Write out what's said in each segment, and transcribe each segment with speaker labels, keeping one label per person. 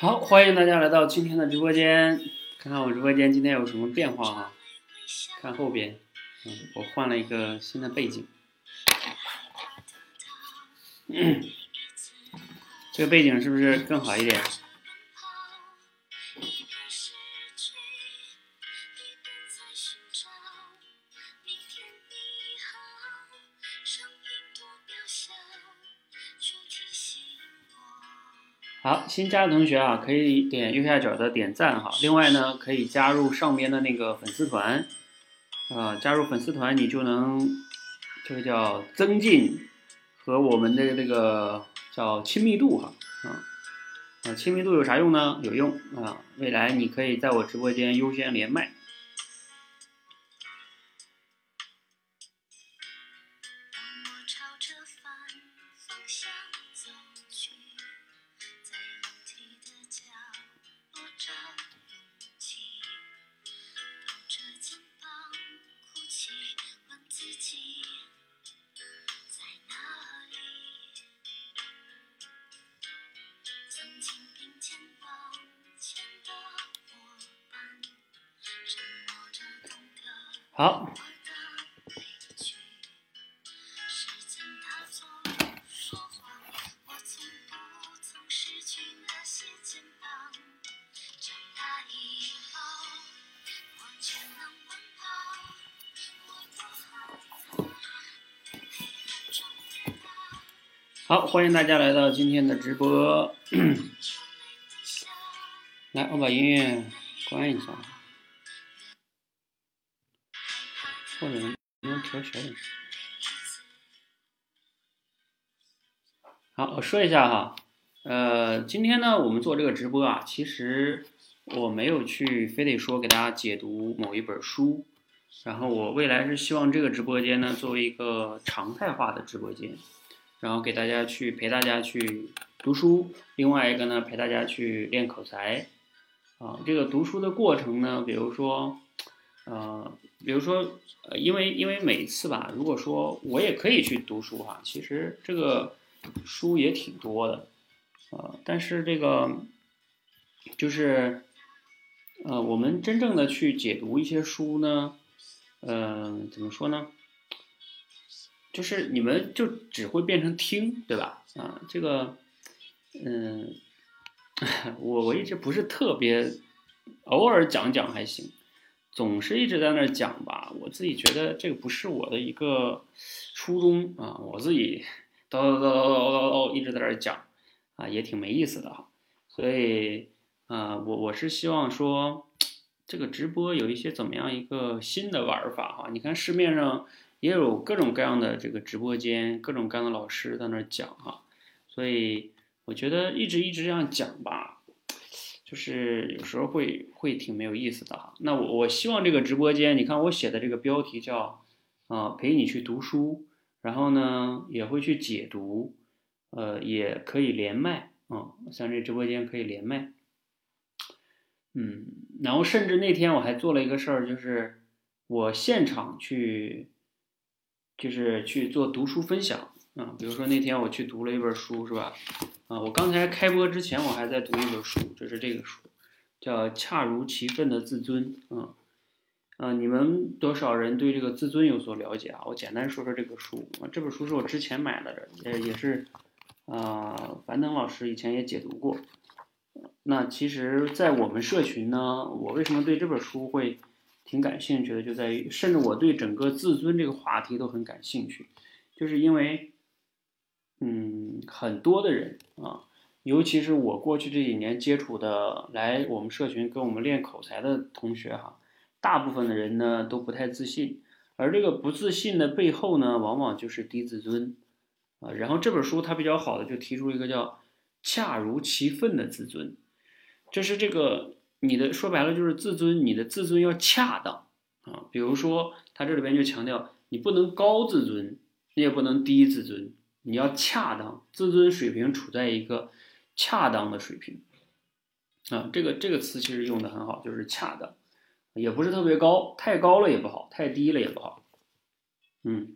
Speaker 1: 好，欢迎大家来到今天的直播间，看看我直播间今天有什么变化哈。看后边，嗯，我换了一个新的背景，这个背景是不是更好一点？新加的同学啊，可以点右下角的点赞哈。另外呢，可以加入上边的那个粉丝团，啊，加入粉丝团你就能，这个叫增进和我们的这个叫亲密度哈，啊，啊，亲密度有啥用呢？有用啊，未来你可以在我直播间优先连麦。欢迎大家来到今天的直播。来，我把音乐关一下。或者能调小点。好，我说一下哈，呃，今天呢，我们做这个直播啊，其实我没有去非得说给大家解读某一本书，然后我未来是希望这个直播间呢，作为一个常态化的直播间，然后给大家去陪大家去读书，另外一个呢，陪大家去练口才，啊，这个读书的过程呢，比如说。呃，比如说，呃，因为因为每次吧，如果说我也可以去读书哈，其实这个书也挺多的，呃，但是这个就是，呃，我们真正的去解读一些书呢，嗯，怎么说呢？就是你们就只会变成听，对吧？啊，这个，嗯，我我一直不是特别，偶尔讲讲还行。总是一直在那儿讲吧，我自己觉得这个不是我的一个初衷啊，我自己叨叨叨叨叨叨叨一直在那儿讲啊，也挺没意思的哈。所以啊，我我是希望说这个直播有一些怎么样一个新的玩法哈。你看市面上也有各种各样的这个直播间，各种各样的老师在那儿讲哈。所以我觉得一直一直这样讲吧。就是有时候会会挺没有意思的哈。那我我希望这个直播间，你看我写的这个标题叫啊陪你去读书，然后呢也会去解读，呃也可以连麦啊，像这直播间可以连麦。嗯，然后甚至那天我还做了一个事儿，就是我现场去，就是去做读书分享。啊，比如说那天我去读了一本书，是吧？啊，我刚才开播之前我还在读一本书，就是这个书，叫《恰如其分的自尊》。嗯，啊，你们多少人对这个自尊有所了解啊？我简单说说这个书。啊，这本书是我之前买的，也也是，啊，樊登老师以前也解读过。那其实，在我们社群呢，我为什么对这本书会挺感兴趣的？就在于，甚至我对整个自尊这个话题都很感兴趣，就是因为。嗯，很多的人啊，尤其是我过去这几年接触的来我们社群跟我们练口才的同学哈，大部分的人呢都不太自信，而这个不自信的背后呢，往往就是低自尊啊。然后这本书它比较好的就提出一个叫“恰如其分”的自尊，这是这个你的说白了就是自尊，你的自尊要恰当啊。比如说他这里边就强调，你不能高自尊，你也不能低自尊。你要恰当，自尊水平处在一个恰当的水平啊，这个这个词其实用的很好，就是恰当，也不是特别高，太高了也不好，太低了也不好。嗯，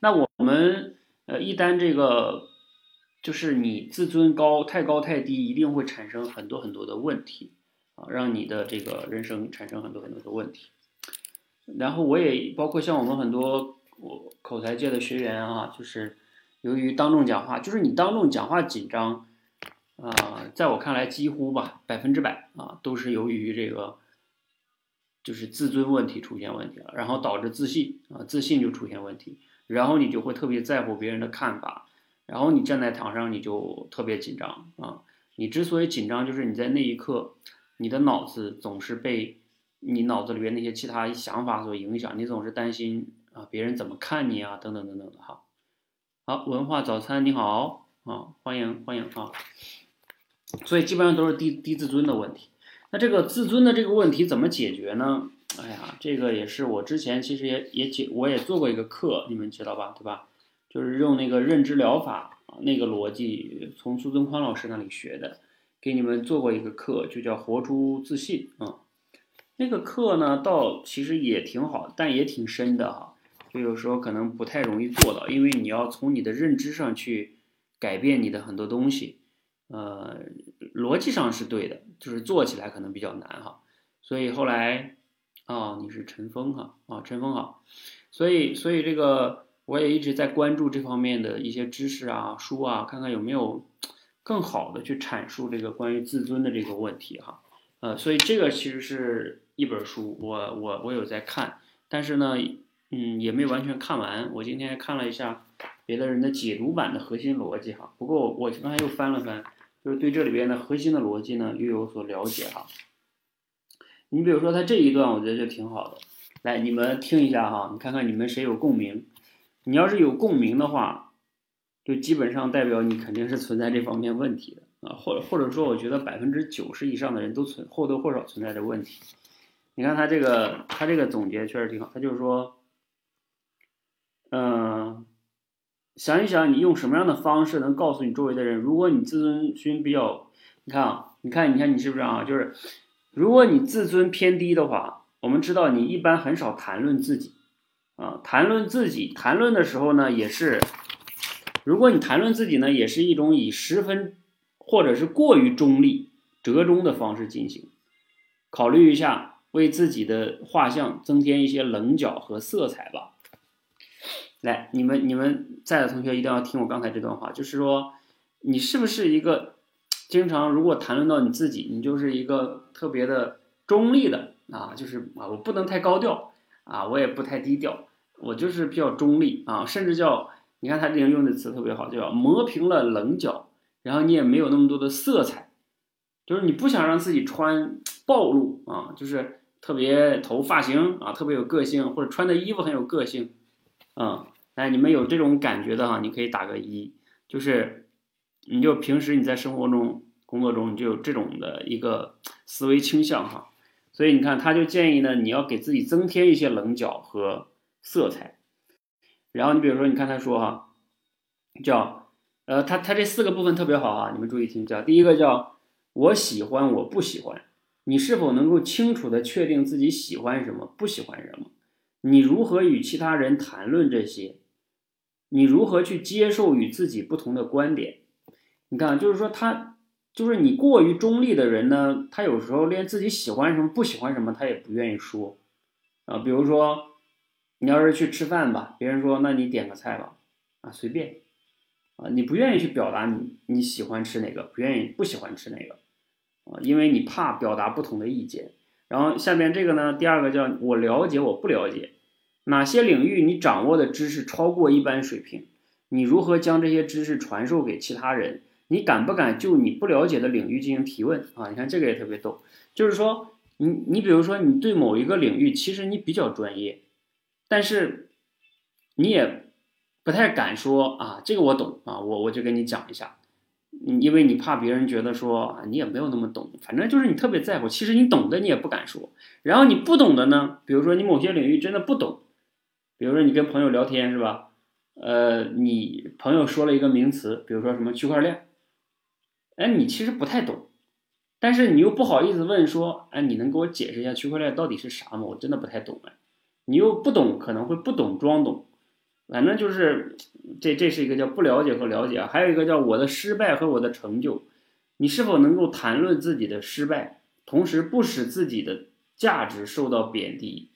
Speaker 1: 那我们呃一旦这个就是你自尊高太高太低，一定会产生很多很多的问题啊，让你的这个人生产生很多很多的问题。然后我也包括像我们很多我口才界的学员啊，就是由于当众讲话，就是你当众讲话紧张啊，在我看来几乎吧百分之百啊都是由于这个就是自尊问题出现问题了，然后导致自信啊自信就出现问题，然后你就会特别在乎别人的看法。然后你站在台上，你就特别紧张啊！你之所以紧张，就是你在那一刻，你的脑子总是被你脑子里边那些其他想法所影响，你总是担心啊别人怎么看你啊，等等等等的哈。好，文化早餐你好啊，欢迎欢迎啊！所以基本上都是低低自尊的问题。那这个自尊的这个问题怎么解决呢？哎呀，这个也是我之前其实也也解我也做过一个课，你们知道吧？对吧？就是用那个认知疗法，那个逻辑从苏东宽老师那里学的，给你们做过一个课，就叫活出自信啊。那个课呢，倒其实也挺好，但也挺深的哈。就有时候可能不太容易做到，因为你要从你的认知上去改变你的很多东西。呃，逻辑上是对的，就是做起来可能比较难哈。所以后来啊，你是陈峰哈啊，陈峰好。所以，所以这个。我也一直在关注这方面的一些知识啊、书啊，看看有没有更好的去阐述这个关于自尊的这个问题哈。呃，所以这个其实是一本书，我我我有在看，但是呢，嗯，也没完全看完。我今天看了一下别的人的解读版的核心逻辑哈。不过我刚才又翻了翻，就是对这里边的核心的逻辑呢又有所了解哈。你比如说他这一段，我觉得就挺好的，来你们听一下哈，你看看你们谁有共鸣。你要是有共鸣的话，就基本上代表你肯定是存在这方面问题的啊，或者或者说，我觉得百分之九十以上的人都存或多或少存在着问题。你看他这个，他这个总结确实挺好，他就是说，嗯，想一想你用什么样的方式能告诉你周围的人，如果你自尊心比较，你看啊，你看，你看你是不是啊？就是如果你自尊偏低的话，我们知道你一般很少谈论自己。啊，谈论自己，谈论的时候呢，也是，如果你谈论自己呢，也是一种以十分或者是过于中立、折中的方式进行。考虑一下，为自己的画像增添一些棱角和色彩吧。来，你们你们在的同学一定要听我刚才这段话，就是说，你是不是一个经常如果谈论到你自己，你就是一个特别的中立的啊，就是啊，我不能太高调。啊，我也不太低调，我就是比较中立啊，甚至叫你看他这边用的词特别好，叫磨平了棱角，然后你也没有那么多的色彩，就是你不想让自己穿暴露啊，就是特别头发型啊特别有个性，或者穿的衣服很有个性，嗯，哎，你们有这种感觉的哈，你可以打个一，就是你就平时你在生活中、工作中你就有这种的一个思维倾向哈。所以你看，他就建议呢，你要给自己增添一些棱角和色彩。然后你比如说，你看他说哈，叫呃，他他这四个部分特别好啊，你们注意听，叫第一个叫我喜欢，我不喜欢。你是否能够清楚的确定自己喜欢什么，不喜欢什么？你如何与其他人谈论这些？你如何去接受与自己不同的观点？你看，就是说他。就是你过于中立的人呢，他有时候连自己喜欢什么、不喜欢什么，他也不愿意说，啊，比如说，你要是去吃饭吧，别人说那你点个菜吧，啊，随便，啊，你不愿意去表达你你喜欢吃哪个，不愿意不喜欢吃哪个，啊，因为你怕表达不同的意见。然后下面这个呢，第二个叫我了解我不了解，哪些领域你掌握的知识超过一般水平，你如何将这些知识传授给其他人？你敢不敢就你不了解的领域进行提问啊？你看这个也特别逗，就是说，你你比如说你对某一个领域其实你比较专业，但是你也不太敢说啊，这个我懂啊，我我就跟你讲一下，因为你怕别人觉得说啊你也没有那么懂，反正就是你特别在乎，其实你懂的你也不敢说，然后你不懂的呢，比如说你某些领域真的不懂，比如说你跟朋友聊天是吧？呃，你朋友说了一个名词，比如说什么区块链。哎，你其实不太懂，但是你又不好意思问说，哎，你能给我解释一下区块链到底是啥吗？我真的不太懂哎。你又不懂，可能会不懂装懂，反正就是这这是一个叫不了解和了解，还有一个叫我的失败和我的成就，你是否能够谈论自己的失败，同时不使自己的价值受到贬低，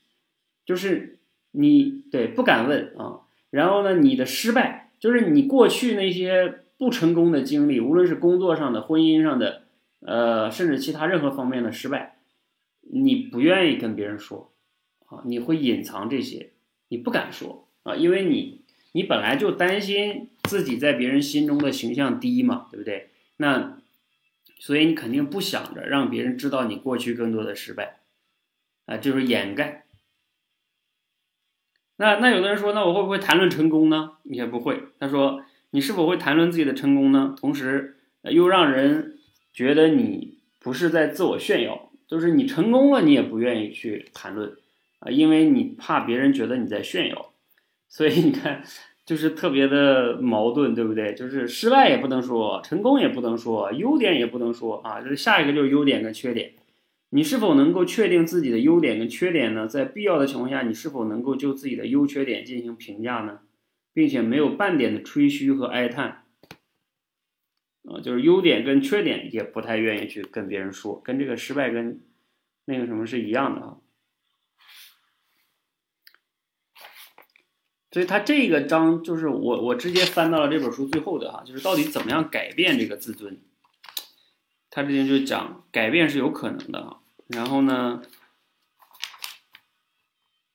Speaker 1: 就是你对不敢问啊，然后呢，你的失败就是你过去那些不成功的经历，无论是工作上的、婚姻上的，呃，甚至其他任何方面的失败，你不愿意跟别人说啊，你会隐藏这些，你不敢说。啊，因为你你本来就担心自己在别人心中的形象低嘛，对不对？那所以你肯定不想着让别人知道你过去更多的失败，啊，就是掩盖。那那有的人说，那我会不会谈论成功呢？你也不会。他说，你是否会谈论自己的成功呢？同时又让人觉得你不是在自我炫耀，就是你成功了，你也不愿意去谈论啊，因为你怕别人觉得你在炫耀。所以你看，就是特别的矛盾，对不对？就是失败也不能说，成功也不能说，优点也不能说啊。就是下一个就是优点跟缺点，你是否能够确定自己的优点跟缺点呢？在必要的情况下，你是否能够就自己的优缺点进行评价呢？并且没有半点的吹嘘和哀叹啊，就是优点跟缺点也不太愿意去跟别人说，跟这个失败跟那个什么是一样的啊。所以他这个章就是我我直接翻到了这本书最后的哈，就是到底怎么样改变这个自尊。他这边就讲改变是有可能的啊，然后呢，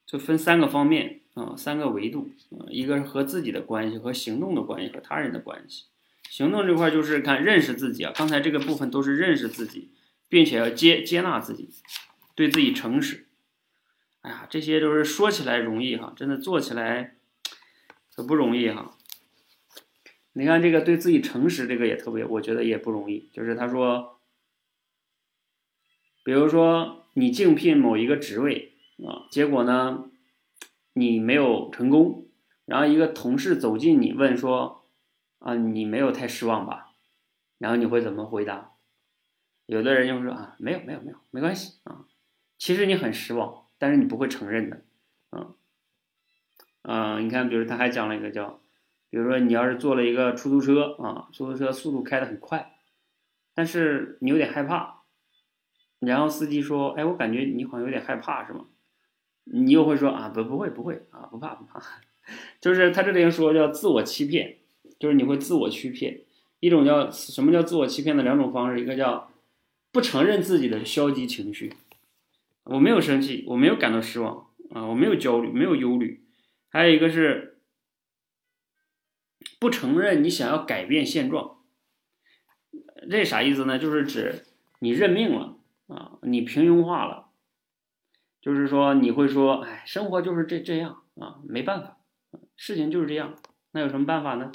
Speaker 1: 就分三个方面啊，三个维度啊，一个是和自己的关系，和行动的关系，和他人的关系。行动这块就是看认识自己啊，刚才这个部分都是认识自己，并且要接接纳自己，对自己诚实。哎呀，这些都是说起来容易哈，真的做起来。可不容易哈，你看这个对自己诚实，这个也特别，我觉得也不容易。就是他说，比如说你竞聘某一个职位啊，结果呢你没有成功，然后一个同事走近你问说啊，你没有太失望吧？然后你会怎么回答？有的人就说啊，没有没有没有，没关系啊，其实你很失望，但是你不会承认的，嗯，你看，比如他还讲了一个叫，比如说你要是坐了一个出租车啊，出租车速度开得很快，但是你有点害怕，然后司机说，哎，我感觉你好像有点害怕，是吗？你又会说啊，不，不会，不会啊，不怕，不怕，就是他这里说叫自我欺骗，就是你会自我欺骗，一种叫什么叫自我欺骗的两种方式，一个叫不承认自己的消极情绪，我没有生气，我没有感到失望啊，我没有焦虑，没有忧虑。还有一个是不承认你想要改变现状，这啥意思呢？就是指你认命了啊，你平庸化了，就是说你会说，哎，生活就是这这样啊，没办法，事情就是这样，那有什么办法呢？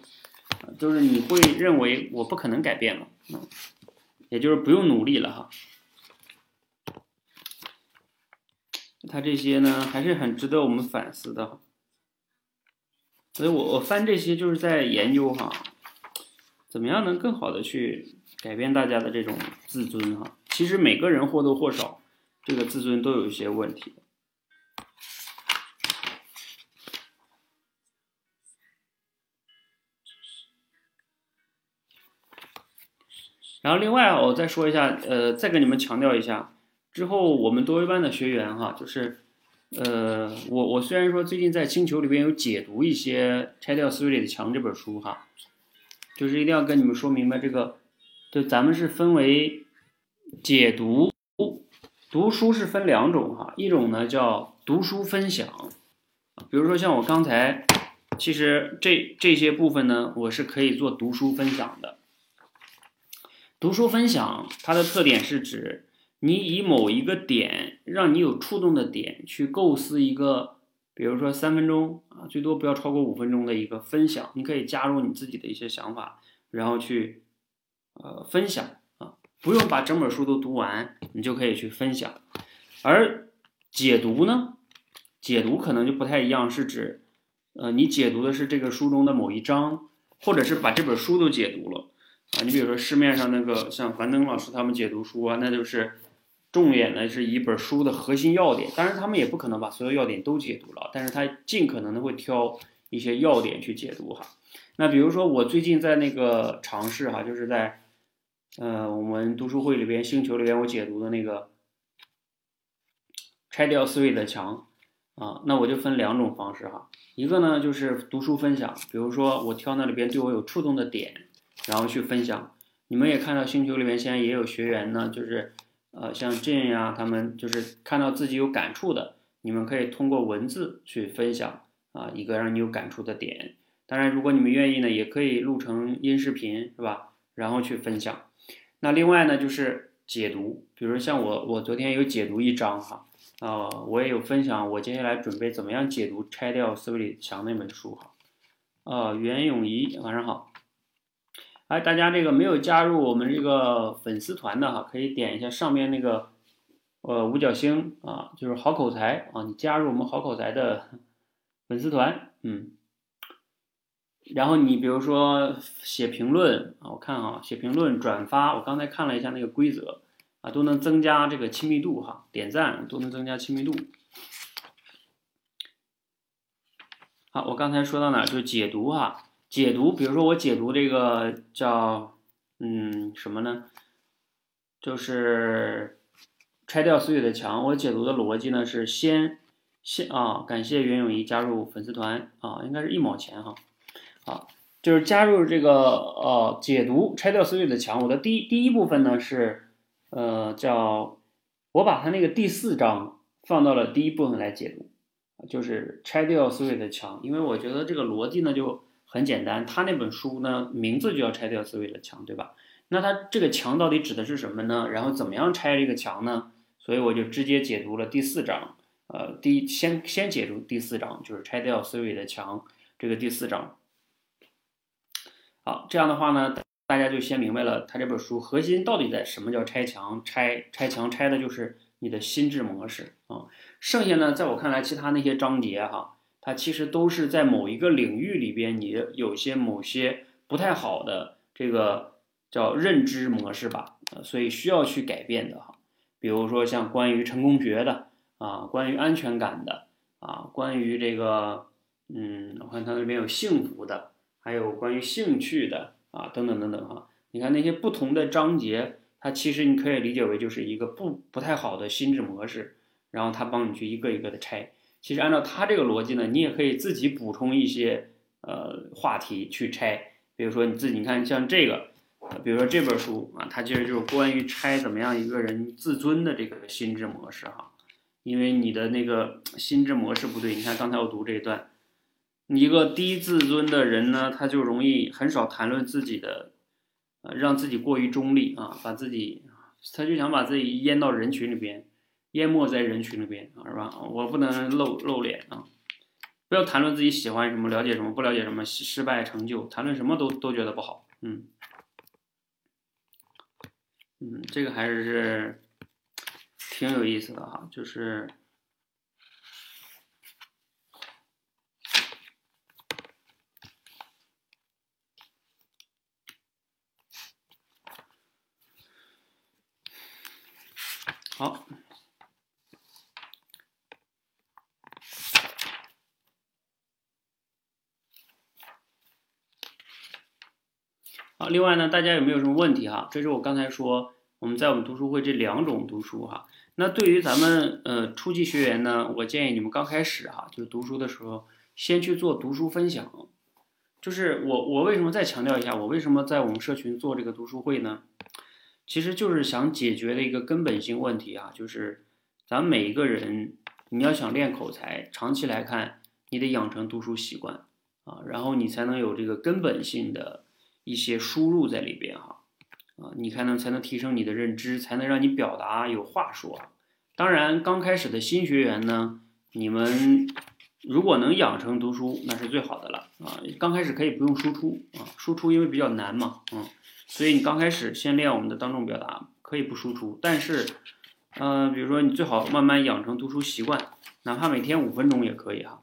Speaker 1: 就是你会认为我不可能改变了，也就是不用努力了哈。他这些呢，还是很值得我们反思的。所以我我翻这些就是在研究哈，怎么样能更好的去改变大家的这种自尊哈？其实每个人或多或少这个自尊都有一些问题。然后另外，我再说一下，呃，再跟你们强调一下，之后我们多维班的学员哈，就是。呃，我我虽然说最近在星球里边有解读一些《拆掉思维里的墙》这本书哈，就是一定要跟你们说明白这个，就咱们是分为解读，读书是分两种哈，一种呢叫读书分享，比如说像我刚才，其实这这些部分呢，我是可以做读书分享的。读书分享它的特点是指。你以某一个点，让你有触动的点，去构思一个，比如说三分钟啊，最多不要超过五分钟的一个分享。你可以加入你自己的一些想法，然后去呃分享啊，不用把整本书都读完，你就可以去分享。而解读呢，解读可能就不太一样，是指呃你解读的是这个书中的某一章，或者是把这本书都解读了啊。你比如说市面上那个像樊登老师他们解读书啊，那就是。重点呢是一本书的核心要点，当然他们也不可能把所有要点都解读了，但是他尽可能的会挑一些要点去解读哈。那比如说我最近在那个尝试哈，就是在呃我们读书会里边、星球里边我解读的那个拆掉思维的墙啊，那我就分两种方式哈。一个呢就是读书分享，比如说我挑那里边对我有触动的点，然后去分享。你们也看到星球里面现在也有学员呢，就是呃像 Jane 呀，他们就是看到自己有感触的，你们可以通过文字去分享啊一个让你有感触的点。当然，如果你们愿意呢，也可以录成音视频，是吧？然后去分享。那另外呢就是解读，比如像我，我昨天有解读一章哈，啊，我也有分享我接下来准备怎么样解读《拆掉思维里墙》那本书哈。啊，袁咏仪，晚上好。哎，大家这个没有加入我们这个粉丝团的哈，可以点一下上面那个呃五角星啊，就是好口才啊，你加入我们好口才的粉丝团，嗯，然后你比如说写评论啊，我看啊，写评论、转发，我刚才看了一下那个规则啊，都能增加这个亲密度哈，点赞都能增加亲密度。好，我刚才说到哪？就解读哈。解读，比如说我解读这个叫嗯什么呢？就是拆掉思维的墙。我解读的逻辑呢是先先啊，感谢袁咏仪加入粉丝团啊，应该是一毛钱哈。好，就是加入这个呃解读拆掉思维的墙。我的第一第一部分呢是呃叫我把它那个第四章放到了第一部分来解读，就是拆掉思维的墙，因为我觉得这个逻辑呢就。很简单，他那本书呢，名字就要拆掉思维的墙，对吧？那他这个墙到底指的是什么呢？然后怎么样拆这个墙呢？所以我就直接解读了第四章，呃，第先先解读第四章，就是拆掉思维的墙这个第四章。好，这样的话呢，大家就先明白了他这本书核心到底在什么叫拆墙？拆拆墙拆的就是你的心智模式啊。剩下呢，在我看来，其他那些章节哈。它其实都是在某一个领域里边，你有些某些不太好的这个叫认知模式吧，呃，所以需要去改变的哈。比如说像关于成功学的啊，关于安全感的啊，关于这个嗯，我看它那边有幸福的，还有关于兴趣的啊，等等等等哈。你看那些不同的章节，它其实你可以理解为就是一个不不太好的心智模式，然后它帮你去一个一个的拆。其实按照他这个逻辑呢，你也可以自己补充一些呃话题去拆，比如说你自己你看像这个，比如说这本书啊，它其实就是关于拆怎么样一个人自尊的这个心智模式哈，因为你的那个心智模式不对，你看刚才我读这一段，你一个低自尊的人呢，他就容易很少谈论自己的，呃，让自己过于中立啊，把自己，他就想把自己淹到人群里边。淹没在人群里边，是吧？我不能露露脸啊！不要谈论自己喜欢什么、了解什么、不了解什么、失败成就，谈论什么都都觉得不好。嗯嗯，这个还是挺有意思的哈，就是好。好，另外呢，大家有没有什么问题哈？这是我刚才说我们在我们读书会这两种读书哈。那对于咱们呃初级学员呢，我建议你们刚开始哈，就是读书的时候，先去做读书分享。就是我我为什么再强调一下，我为什么在我们社群做这个读书会呢？其实就是想解决的一个根本性问题啊，就是咱们每一个人，你要想练口才，长期来看，你得养成读书习惯啊，然后你才能有这个根本性的。一些输入在里边哈，啊，你才能才能提升你的认知，才能让你表达有话说。当然，刚开始的新学员呢，你们如果能养成读书，那是最好的了啊。刚开始可以不用输出啊，输出因为比较难嘛，嗯，所以你刚开始先练我们的当众表达，可以不输出。但是，嗯，比如说你最好慢慢养成读书习惯，哪怕每天五分钟也可以哈。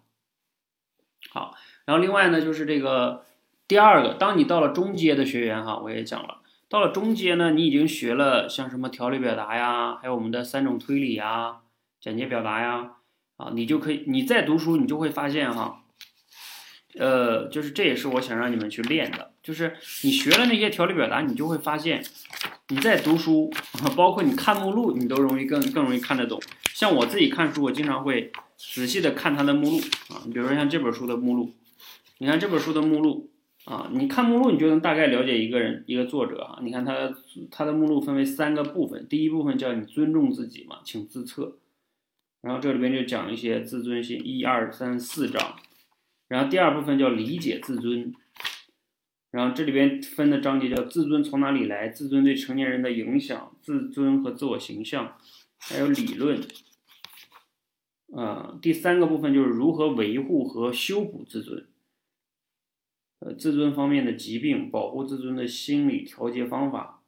Speaker 1: 好，然后另外呢，就是这个。第二个，当你到了中阶的学员哈，我也讲了，到了中阶呢，你已经学了像什么条理表达呀，还有我们的三种推理呀、简洁表达呀，啊，你就可以，你再读书，你就会发现哈，呃，就是这也是我想让你们去练的，就是你学了那些条理表达，你就会发现，你在读书，包括你看目录，你都容易更更容易看得懂。像我自己看书，我经常会仔细的看它的目录啊，你比如说像这本书的目录，你看这本书的目录啊，你看目录你就能大概了解一个人一个作者啊。你看他他的目录分为三个部分，第一部分叫你尊重自己嘛，请自测，然后这里边就讲一些自尊心，一二三四章。然后第二部分叫理解自尊，然后这里边分的章节叫自尊从哪里来，自尊对成年人的影响，自尊和自我形象，还有理论。呃，第三个部分就是如何维护和修补自尊，自尊方面的疾病，保护自尊的心理调节方法，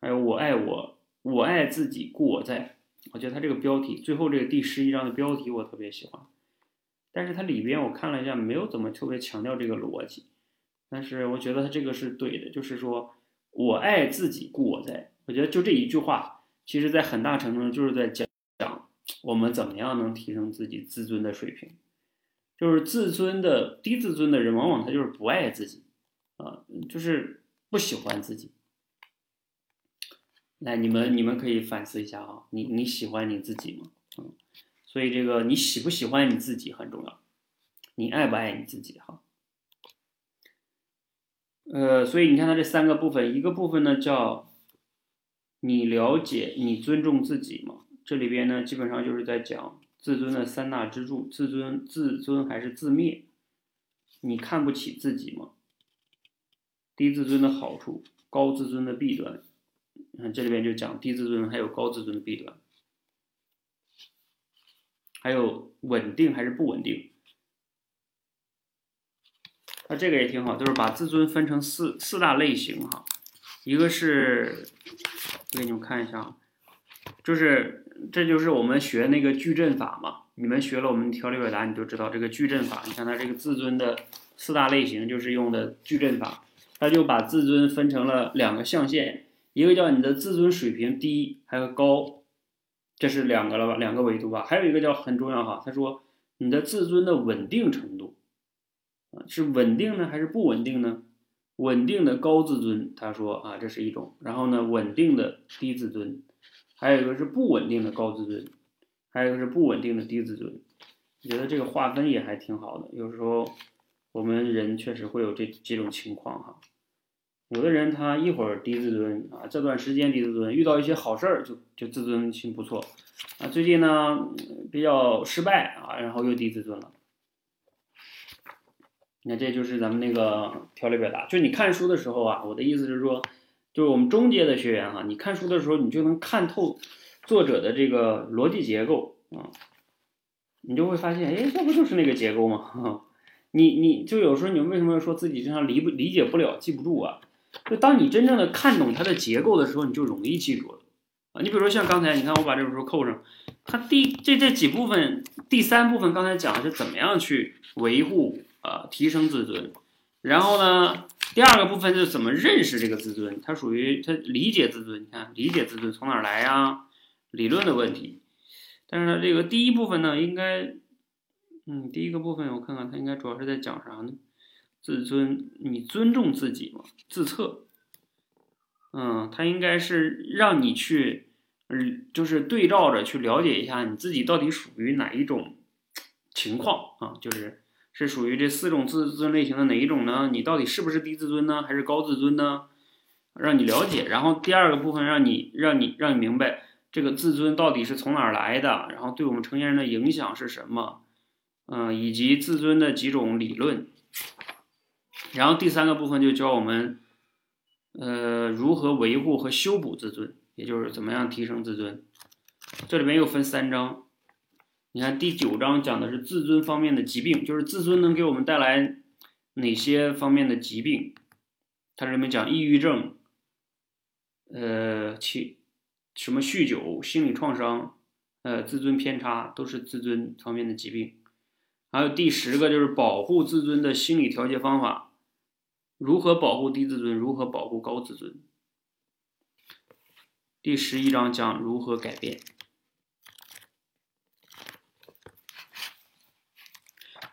Speaker 1: 还有我爱我，我爱自己，故我在。我觉得它这个标题，最后这个第十一章的标题我特别喜欢。但是它里边我看了一下，没有怎么特别强调这个逻辑，但是我觉得它这个是对的，就是说我爱自己，故我在。我觉得就这一句话，其实在很大程度上就是在讲讲我们怎么样能提升自己自尊的水平。就是自尊的低自尊的人，往往他就是不爱自己，啊，就是不喜欢自己。来，你们你们可以反思一下啊，你你喜欢你自己吗？嗯。所以这个你喜不喜欢你自己很重要，你爱不爱你自己哈？呃，所以你看它这三个部分，一个部分呢叫你了解你尊重自己嘛，这里边呢基本上就是在讲自尊的三大支柱：自尊、自尊还是自灭？你看不起自己吗？低自尊的好处，高自尊的弊端。你看这里边就讲低自尊还有高自尊的弊端。还有稳定还是不稳定？那这个也挺好，就是把自尊分成四四大类型哈。一个是，我给你们看一下，就是这就是我们学那个矩阵法嘛。你们学了我们条理表达，你就知道这个矩阵法。你看它这个自尊的四大类型，就是用的矩阵法。它就把自尊分成了两个象限，一个叫你的自尊水平低，还有高。这是两个了吧，两个维度吧，还有一个叫很重要哈。他说你的自尊的稳定程度啊，是稳定呢还是不稳定呢？稳定的高自尊，他说啊，这是一种。然后呢，稳定的低自尊，还有一个是不稳定的高自尊，还有一个是不稳定的低自尊。我觉得这个划分也还挺好的。有时候我们人确实会有这几种情况哈。有的人他一会儿低自尊啊，这段时间低自尊，遇到一些好事儿就就自尊心不错啊。最近呢比较失败啊，然后又低自尊了。那这就是咱们那个条理表达。就你看书的时候啊，我的意思是说，就是我们中阶的学员哈，你看书的时候你就能看透作者的这个逻辑结构啊，你就会发现，哎，这不就是那个结构吗？你你就有时候你为什么说自己经常理不理解不了、记不住啊？就当你真正的看懂它的结构的时候，你就容易记住了啊！你比如说像刚才，你看我把这本书扣上，它第这这几部分，第三部分刚才讲的是怎么样去维护啊提升自尊，然后呢，第二个部分就是怎么认识这个自尊，它属于它理解自尊，你看理解自尊从哪儿来呀？理论的问题，但是呢，这个第一部分呢，应该，嗯，第一个部分我看看它应该主要是在讲啥呢？自尊，你尊重自己吗？自测，嗯，他应该是让你去，嗯，就是对照着去了解一下你自己到底属于哪一种情况啊？就是是属于这四种自尊类型的哪一种呢？你到底是不是低自尊呢，还是高自尊呢？让你了解。然后第二个部分，让你让你让你明白这个自尊到底是从哪儿来的，然后对我们成年人的影响是什么？嗯，以及自尊的几种理论。然后第三个部分就教我们，呃，如何维护和修补自尊，也就是怎么样提升自尊。这里面又分三章，你看第九章讲的是自尊方面的疾病，就是自尊能给我们带来哪些方面的疾病。它这里面讲抑郁症，呃，其什么酗酒、心理创伤，呃，自尊偏差，都是自尊方面的疾病。还有第十个就是保护自尊的心理调节方法。如何保护低自尊？如何保护高自尊？第十一章讲如何改变。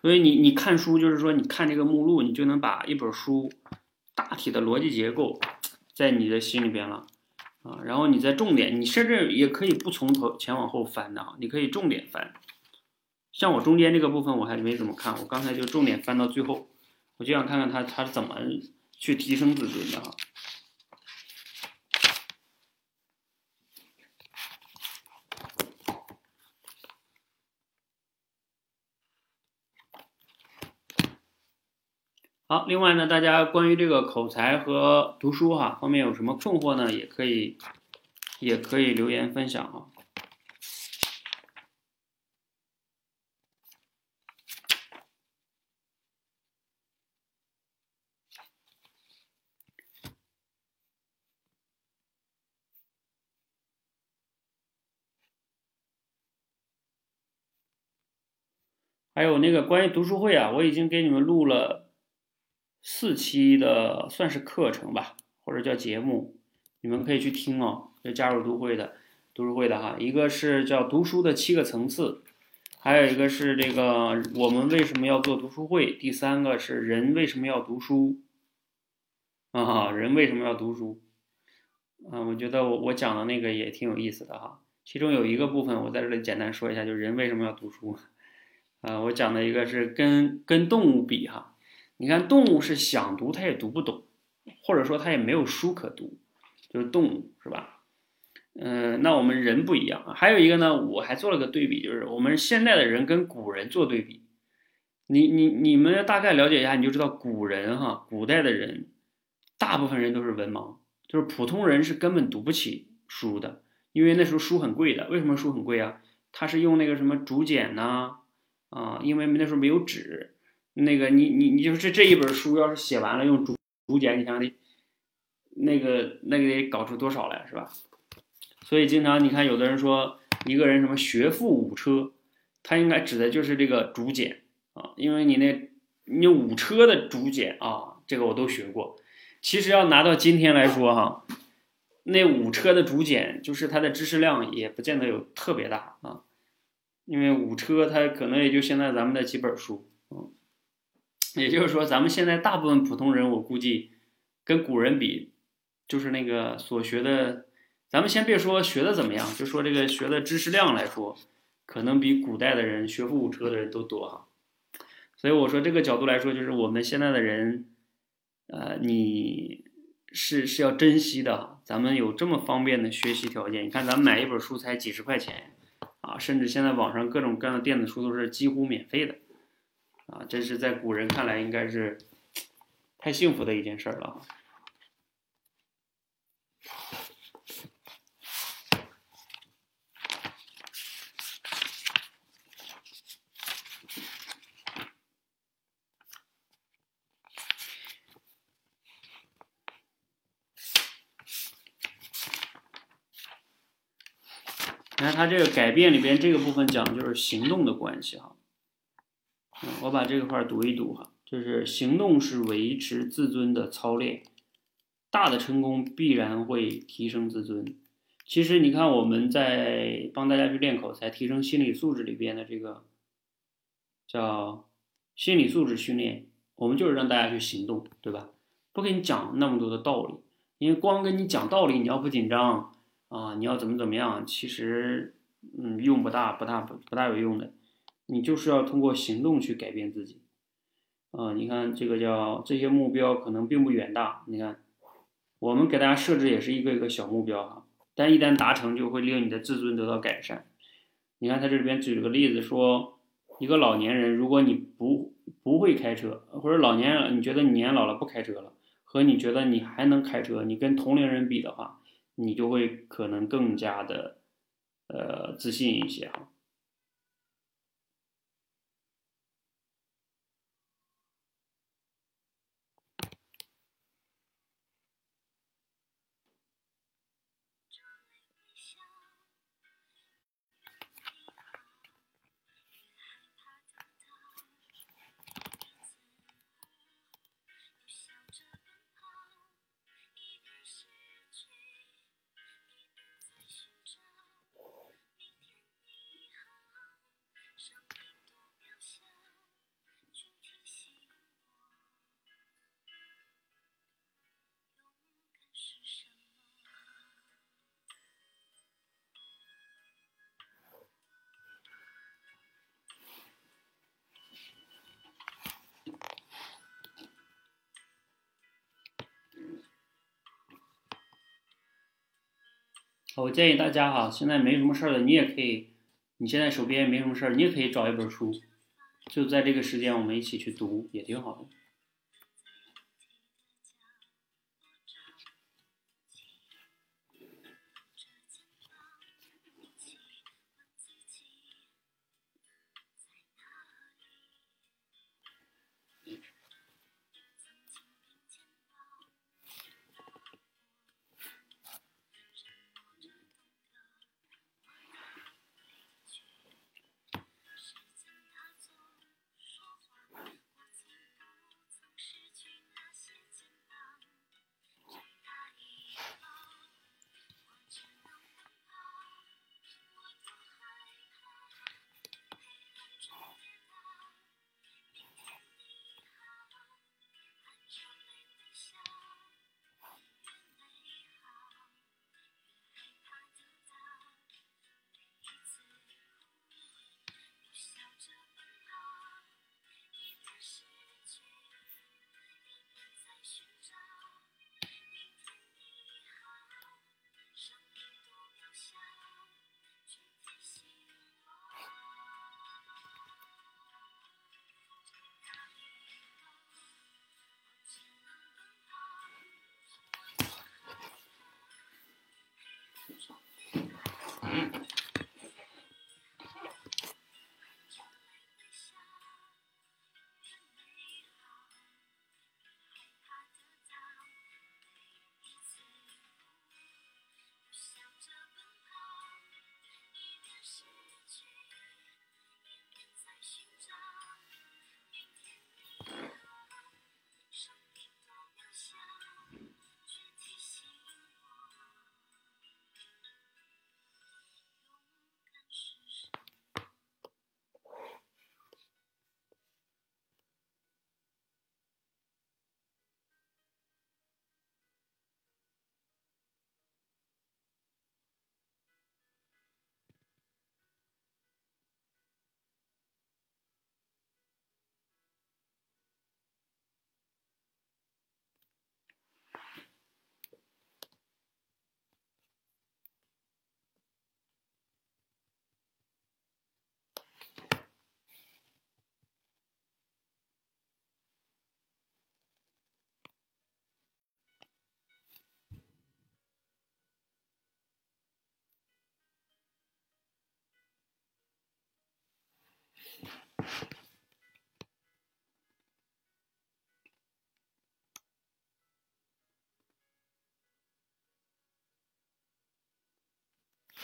Speaker 1: 所以你你看书就是说，你看这个目录，你就能把一本书大体的逻辑结构在你的心里边了啊。然后你再重点，你甚至也可以不从头前往后翻的啊，你可以重点翻。像我中间这个部分我还没怎么看，我刚才就重点翻到最后，我就想看看他他是怎么去提升自尊的哈。好，另外呢，大家关于这个口才和读书哈方面有什么困惑呢？也可以也可以留言分享啊。还有那个关于读书会啊，我已经给你们录了四期的，算是课程吧，或者叫节目，你们可以去听哦。要加入读会的读书会的哈，一个是叫读书的七个层次，还有一个是这个我们为什么要做读书会，第三个是人为什么要读书啊？人为什么要读书？啊，我觉得我我讲的那个也挺有意思的哈。其中有一个部分，我在这里简单说一下，就是人为什么要读书。啊，我讲的一个是跟跟动物比哈，你看动物是想读它也读不懂，或者说它也没有书可读，就是动物是吧？嗯，那我们人不一样。还有一个呢，我还做了个对比，就是我们现在的人跟古人做对比。你你你们大概了解一下，你就知道古人哈，古代的人大部分人都是文盲，就是普通人是根本读不起书的，因为那时候书很贵的。为什么书很贵啊？他是用那个什么竹简呐。啊，因为那时候没有纸，那个你你你就是这一本书要是写完了用竹竹简，你想得那个那个得搞出多少来是吧？所以经常你看有的人说一个人什么学富五车，他应该指的就是这个竹简啊，因为你那你五车的竹简啊，这个我都学过。其实要拿到今天来说哈，那五车的竹简就是它的知识量也不见得有特别大啊。因为五车它可能也就现在咱们的几本书，也就是说咱们现在大部分普通人，我估计跟古人比，就是那个所学的，咱们先别说学的怎么样，就说这个学的知识量来说，可能比古代的人学富五车的人都多哈。所以我说这个角度来说，就是我们现在的人，呃，你是是要珍惜的，咱们有这么方便的学习条件，你看咱们买一本书才几十块钱。啊，甚至现在网上各种各样的电子书都是几乎免费的，啊，这是在古人看来应该是太幸福的一件事了。你看它这个改变里边这个部分讲的就是行动的关系哈，我把这个块读一读哈，就是行动是维持自尊的操练，大的成功必然会提升自尊。其实你看我们在帮大家去练口才、提升心理素质里边的这个叫心理素质训练，我们就是让大家去行动，对吧？不给你讲那么多的道理，因为光跟你讲道理，你要不紧张。啊，你要怎么怎么样？其实，嗯，用不大，不大，不大有用的。你就是要通过行动去改变自己。啊，你看这个叫这些目标可能并不远大。你看，我们给大家设置也是一个一个小目标哈，但一旦达成，就会令你的自尊得到改善。你看他这里边举了个例子，说一个老年人，如果你不不会开车，或者老年人你觉得你年老了不开车了，和你觉得你还能开车，你跟同龄人比的话。你就会可能更加的，呃，自信一些哈。
Speaker 2: 我建议大家哈，现在没什么事儿了，你也可以，你现在手边没什么事儿，你也可以找一本书，就在这个时间我们一起去读，也挺好的。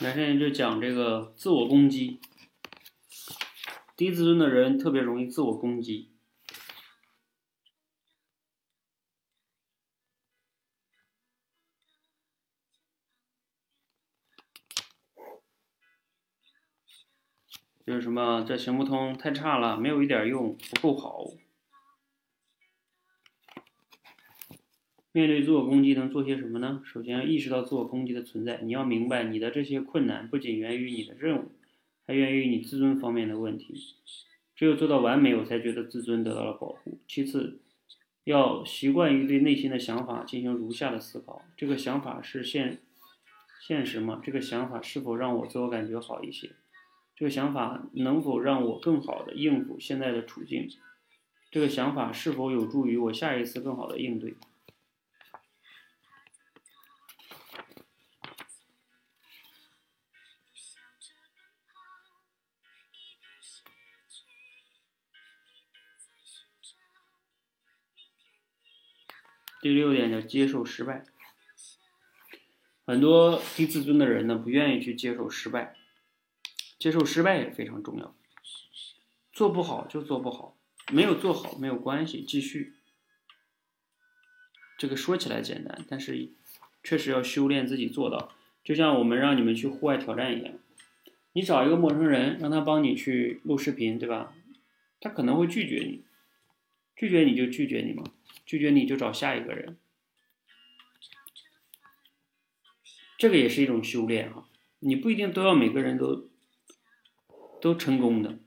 Speaker 2: 那现在就讲这个自我攻击，低自尊的人特别容易自我攻击。就是什么，这行不通，太差了，没有一点用，不够好。面对自我攻击能做些什么呢？首先要意识到自我攻击的存在。你要明白，你的这些困难不仅源于你的任务，还源于你自尊方面的问题。只有做到完美，我才觉得自尊得到了保护。其次，要习惯于对内心的想法进行如下的思考：这个想法是现现实吗？这个想法是否让我自我感觉好一些？这个想法能否让我更好的应付现在的处境？这个想法是否有助于我下一次更好的应对？第六点叫接受失败。很多低自尊的人呢，不愿意去接受失败，接受失败也非常重要。做不好就做不好，没有做好没有关系，继续。这个说起来简单，但是确实要修炼自己做到。就像我们让你们去户外挑战一样，你找一个陌生人，让他帮你去录视频，对吧？他可能会拒绝你，拒绝你就拒绝你嘛。拒绝你就找下一个人，这个也是一种修炼哈。你不一定都要每个人都都成功的，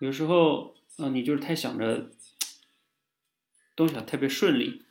Speaker 2: 有时候啊，你就是太想着都想特别顺利，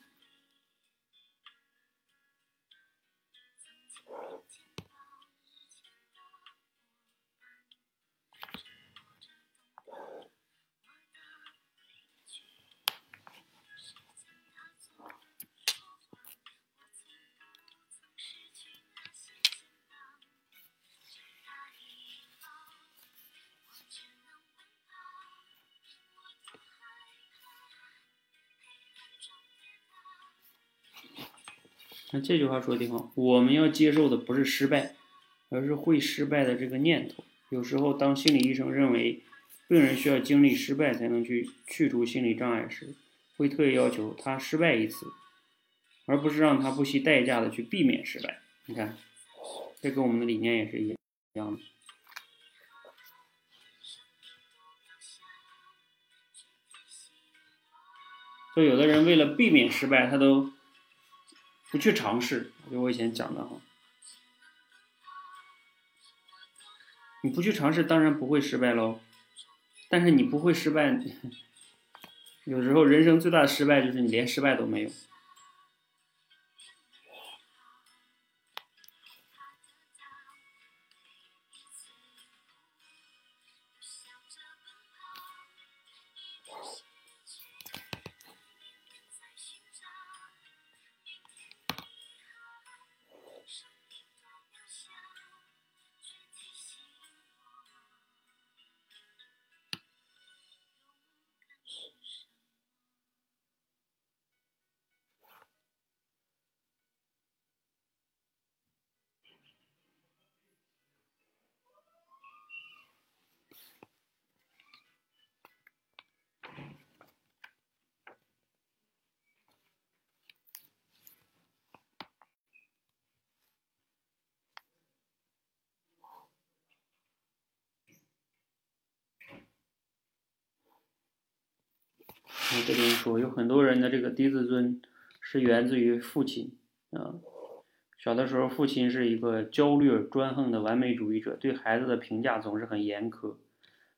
Speaker 1: 这句话说的挺好，我们要接受的不是失败，而是会失败的这个念头。有时候，当心理医生认为病人需要经历失败才能去去除心理障碍时，会特意要求他失败一次，而不是让他不惜代价的去避免失败。你看，这跟我们的理念也是一样的。所以，有的人为了避免失败，他都不去尝试。就我以前讲的哈，你不去尝试，当然不会失败喽。但是你不会失败，有时候人生最大的失败就是你连失败都没有。说，有很多人的这个低自尊是源自于父亲啊。小的时候，父亲是一个焦虑、专横的完美主义者，对孩子的评价总是很严苛。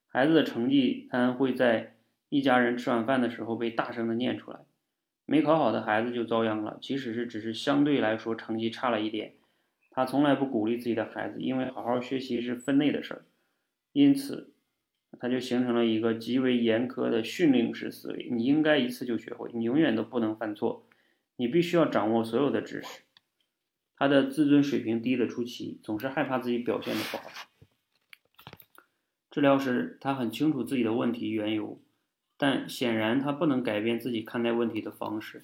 Speaker 1: 孩子的成绩单会在一家人吃晚饭的时候被大声的念出来，没考好的孩子就遭殃了。即使是只是相对来说成绩差了一点，他从来不鼓励自己的孩子，因为好好学习是分内的事儿。因此。他就形成了一个极为严苛的训令式思维，你应该一次就学会，你永远都不能犯错，你必须要掌握所有的知识。他的自尊水平低得出奇，总是害怕自己表现的不好。治疗时，他很清楚自己的问题缘由，但显然他不能改变自己看待问题的方式。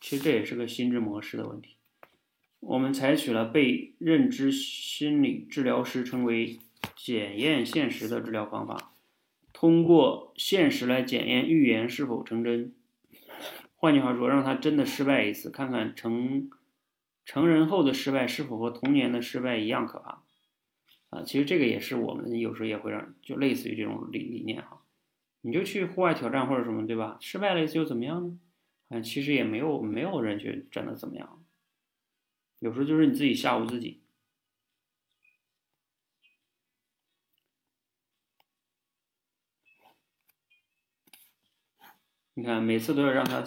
Speaker 1: 其实这也是个心智模式的问题。我们采取了被认知心理治疗师称为。检验现实的治疗方法，通过现实来检验预言是否成真。换句话说，让他真的失败一次，看看成成人后的失败是否和童年的失败一样可怕。啊，其实这个也是我们有时候也会让，就类似于这种理理念哈。你就去户外挑战或者什么，对吧？失败了一次又怎么样呢？啊，其实也没有没有人去真的怎么样。有时候就是你自己吓唬自己。你看，每次都要让他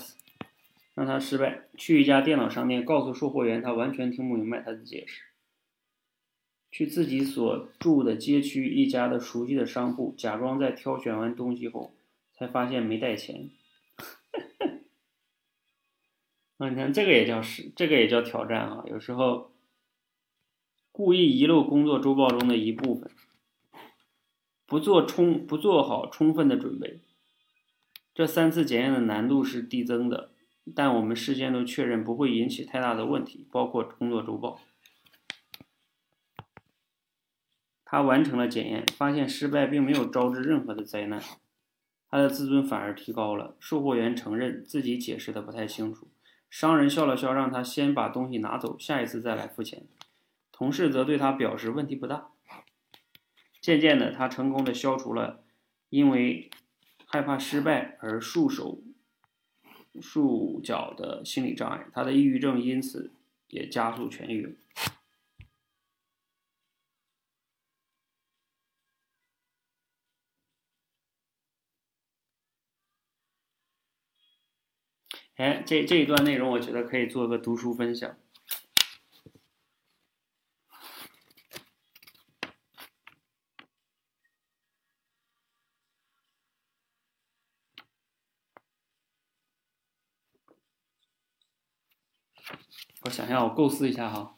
Speaker 1: 让他失败。去一家电脑商店，告诉售货员他完全听不明白他的解释。去自己所住的街区一家的熟悉的商铺，假装在挑选完东西后，才发现没带钱。啊，你看这个也叫是，这个也叫挑战啊。有时候故意遗漏工作周报中的一部分，不做充不做好充分的准备。这三次检验的难度是递增的，但我们事先都确认不会引起太大的问题，包括工作周报。他完成了检验，发现失败并没有招致任何的灾难，他的自尊反而提高了。售货员承认自己解释的不太清楚，商人笑了笑，让他先把东西拿走，下一次再来付钱。同事则对他表示问题不大。渐渐的，他成功的消除了因为。害怕失败而束手束脚的心理障碍，他的抑郁症因此也加速痊愈。哎，这这一段内容，我觉得可以做个读书分享。想想，我构思一下哈。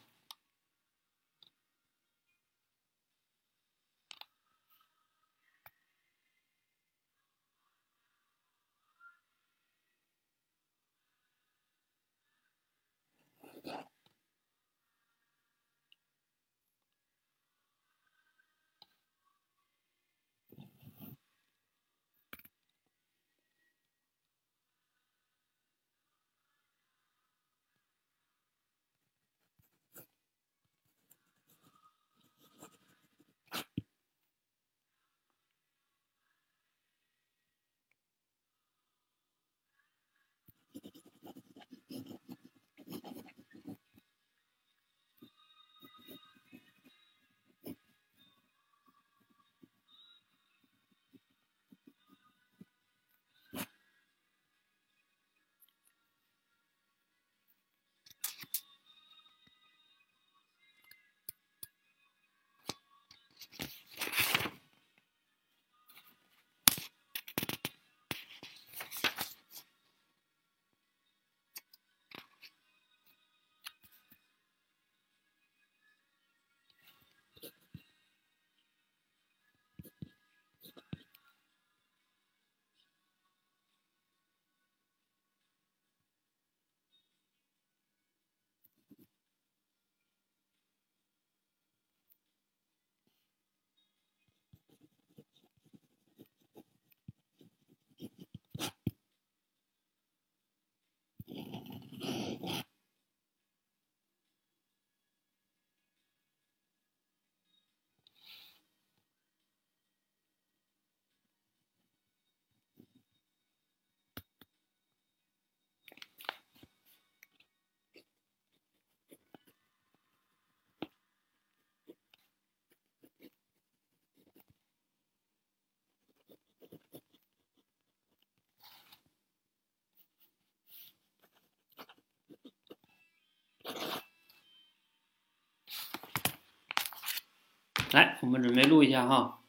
Speaker 1: 来我们准备录一下哈。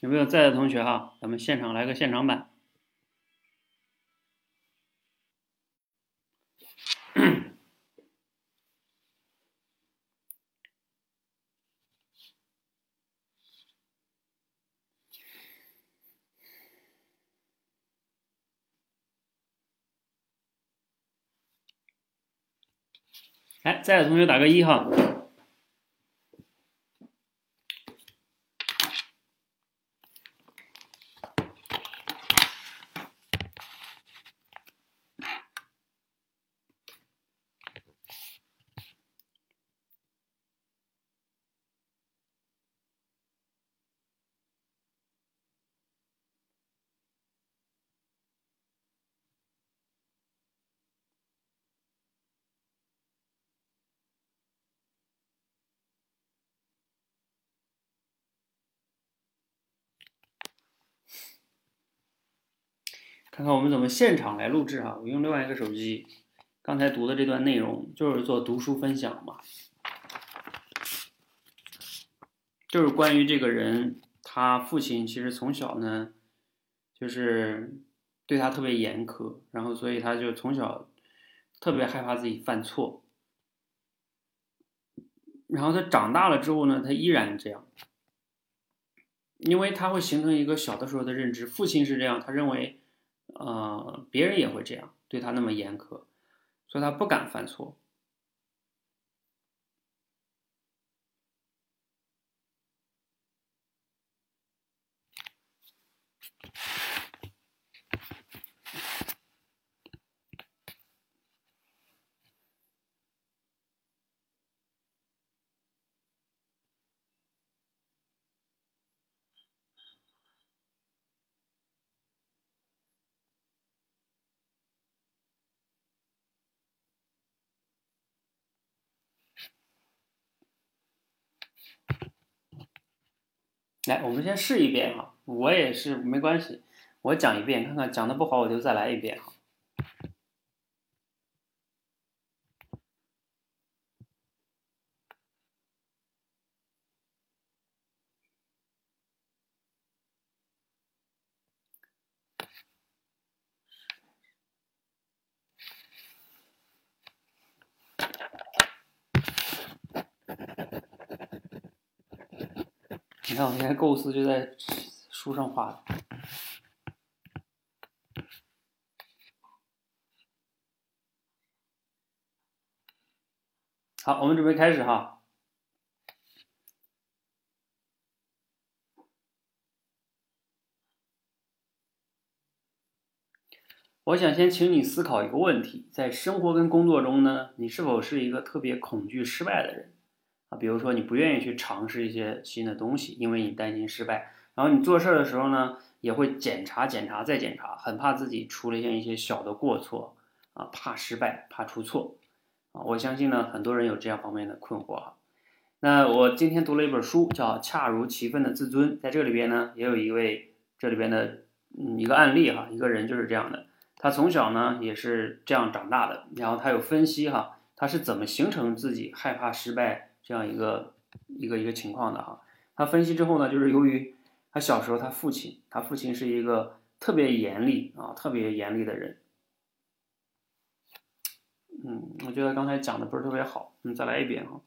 Speaker 1: 有没有在的同学哈咱们现场来个现场版。来，在的同学打个一哈。看看我们怎么现场来录制啊！我用另外一个手机，刚才读的这段内容就是做读书分享嘛，就是关于这个人，他父亲其实从小呢，就是对他特别严苛，然后所以他就从小特别害怕自己犯错，然后他长大了之后呢，他依然这样，因为他会形成一个小的时候的认知，父亲是这样，他认为。呃，别人也会这样对他那么严苛，所以他不敢犯错。我们先试一遍哈，我也是没关系，我讲一遍看看，讲的不好我就再来一遍哈。你看，我现在构思就在书上画的。好，我们准备开始哈。我想先请你思考一个问题：在生活跟工作中呢，你是否是一个特别恐惧失败的人？比如说你不愿意去尝试一些新的东西，因为你担心失败。然后你做事儿的时候呢，也会检查、检查再检查，很怕自己出了现一些小的过错啊，怕失败，怕出错啊。我相信呢，很多人有这样方面的困惑哈。那我今天读了一本书，叫《恰如其分的自尊》，在这里边呢，也有一位这里边的嗯一个案例哈，一个人就是这样的，他从小呢也是这样长大的，然后他有分析哈，他是怎么形成自己害怕失败。这样一个一个一个情况的哈，他分析之后呢，就是由于他小时候他父亲，他父亲是一个特别严厉啊，特别严厉的人。嗯，我觉得刚才讲的不是特别好，我们再来一遍哈。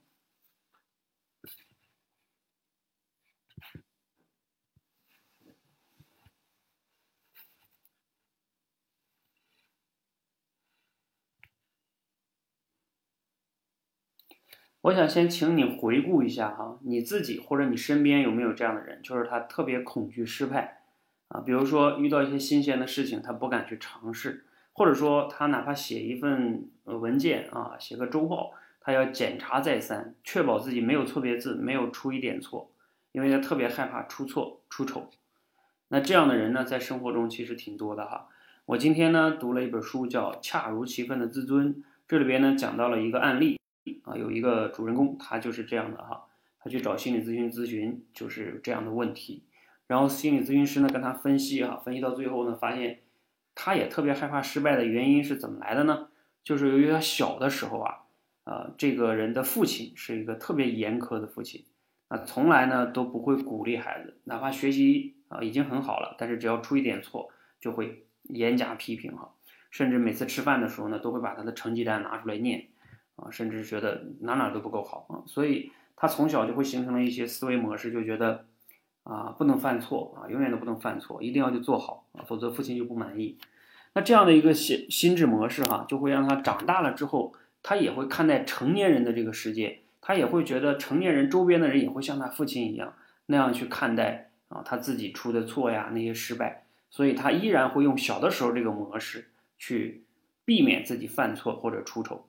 Speaker 1: 我想先请你回顾一下哈，你自己或者你身边有没有这样的人，就是他特别恐惧失败啊，比如说遇到一些新鲜的事情，他不敢去尝试，或者说他哪怕写一份文件啊，写个周报，他要检查再三，确保自己没有错别字，没有出一点错，因为他特别害怕出错出丑。那这样的人呢，在生活中其实挺多的哈。我今天呢读了一本书，叫《恰如其分的自尊》，这里边呢讲到了一个案例。啊，有一个主人公，他就是这样的哈，他去找心理咨询咨询，就是这样的问题。然后心理咨询师呢跟他分析啊，分析到最后呢，发现他也特别害怕失败的原因是怎么来的呢？就是由于他小的时候啊，呃，这个人的父亲是一个特别严苛的父亲，啊，从来呢都不会鼓励孩子，哪怕学习啊已经很好了，但是只要出一点错，就会严加批评哈，甚至每次吃饭的时候呢，都会把他的成绩单拿出来念啊，甚至觉得哪哪都不够好啊，所以他从小就会形成了一些思维模式，就觉得啊不能犯错啊，永远都不能犯错，一定要去做好啊，否则父亲就不满意。那这样的一个心心智模式哈，就会让他长大了之后，他也会看待成年人的这个世界。他也会觉得成年人周边的人也会像他父亲一样那样去看待啊他自己出的错呀那些失败，所以他依然会用小的时候这个模式去避免自己犯错或者出丑。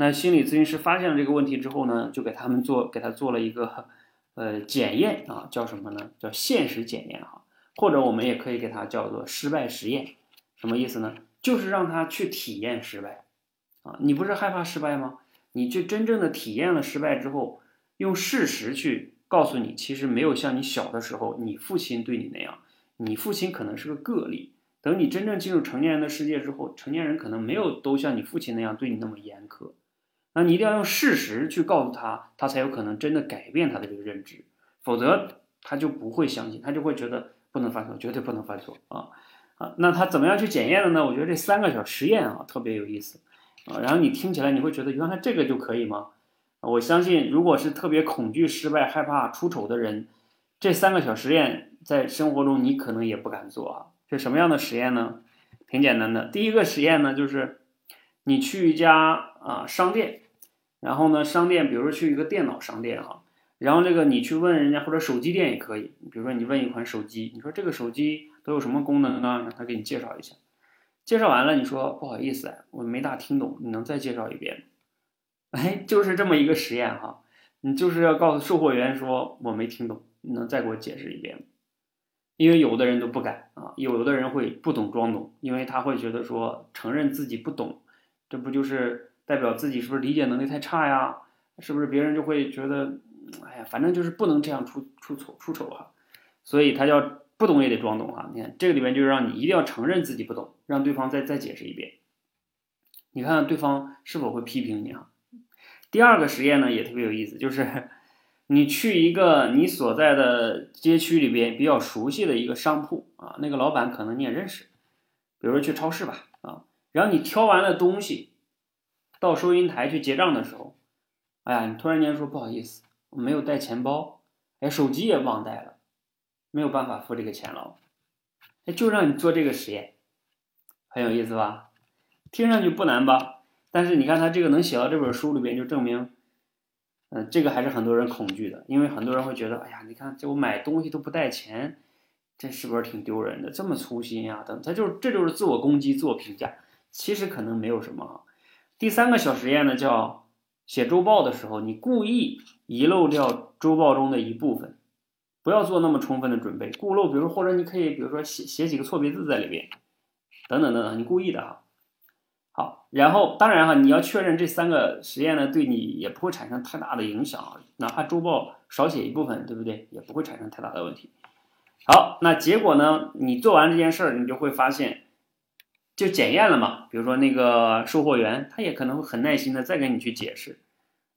Speaker 1: 那心理咨询师发现了这个问题之后呢，就给他们做给他做了一个呃检验啊，叫什么呢？叫现实检验哈，或者我们也可以给他叫做失败实验。什么意思呢？就是让他去体验失败啊，你不是害怕失败吗？你去真正的体验了失败之后，用事实去告诉你，其实没有像你小的时候，你父亲对你那样。你父亲可能是个个例。等你真正进入成年人的世界之后，成年人可能没有都像你父亲那样对你那么严苛。那你一定要用事实去告诉他，他才有可能真的改变他的这个认知。否则他就不会相信，他就会觉得不能犯错，绝对不能犯错啊啊！那他怎么样去检验的呢？我觉得这三个小实验啊，特别有意思。啊，然后你听起来你会觉得原来这个就可以吗？我相信，如果是特别恐惧失败、害怕出丑的人，这三个小实验在生活中你可能也不敢做啊。是什么样的实验呢？挺简单的。第一个实验呢，就是你去一家啊商店，然后呢，商店比如说去一个电脑商店哈，然后这个你去问人家或者手机店也可以，比如说你问一款手机，你说这个手机都有什么功能呢？让他给你介绍一下。介绍完了，你说不好意思，我没大听懂，你能再介绍一遍？哎，就是这么一个实验哈，你就是要告诉售货员说我没听懂，你能再给我解释一遍吗？因为有的人都不敢啊，有的人会不懂装懂，因为他会觉得说承认自己不懂，这不就是代表自己是不是理解能力太差呀？是不是别人就会觉得，哎呀，反正就是不能这样出出丑出丑哈，所以他要。不懂也得装懂哈，你看这个里面就是让你一定要承认自己不懂，让对方再再解释一遍，你看看对方是否会批评你啊。第二个实验呢也特别有意思，就是你去一个你所在的街区里边比较熟悉的一个商铺啊，那个老板可能你也认识，比如说去超市吧啊，然后你挑完了东西，到收银台去结账的时候，哎呀，你突然间说不好意思，我没有带钱包，哎，手机也忘带了。没有办法付这个钱了，哎，就让你做这个实验，很有意思吧？听上去不难吧？但是你看他这个能写到这本书里边，就证明，嗯，这个还是很多人恐惧的，因为很多人会觉得，哎呀，你看这我买东西都不带钱，这是不是挺丢人的？这么粗心呀？等，他就是这就是自我攻击、自我评价。其实可能没有什么。第三个小实验呢，叫写周报的时候，你故意遗漏掉周报中的一部分。不要做那么充分的准备，固漏，比如或者你可以，比如说写写几个错别字在里边，等等等等，你故意的哈。好，然后当然哈，你要确认这三个实验呢对你也不会产生太大的影响，哪怕周报少写一部分，对不对？也不会产生太大的问题。好，那结果呢？你做完这件事儿，你就会发现，就检验了嘛。比如说那个售货员，他也可能会很耐心的再跟你去解释，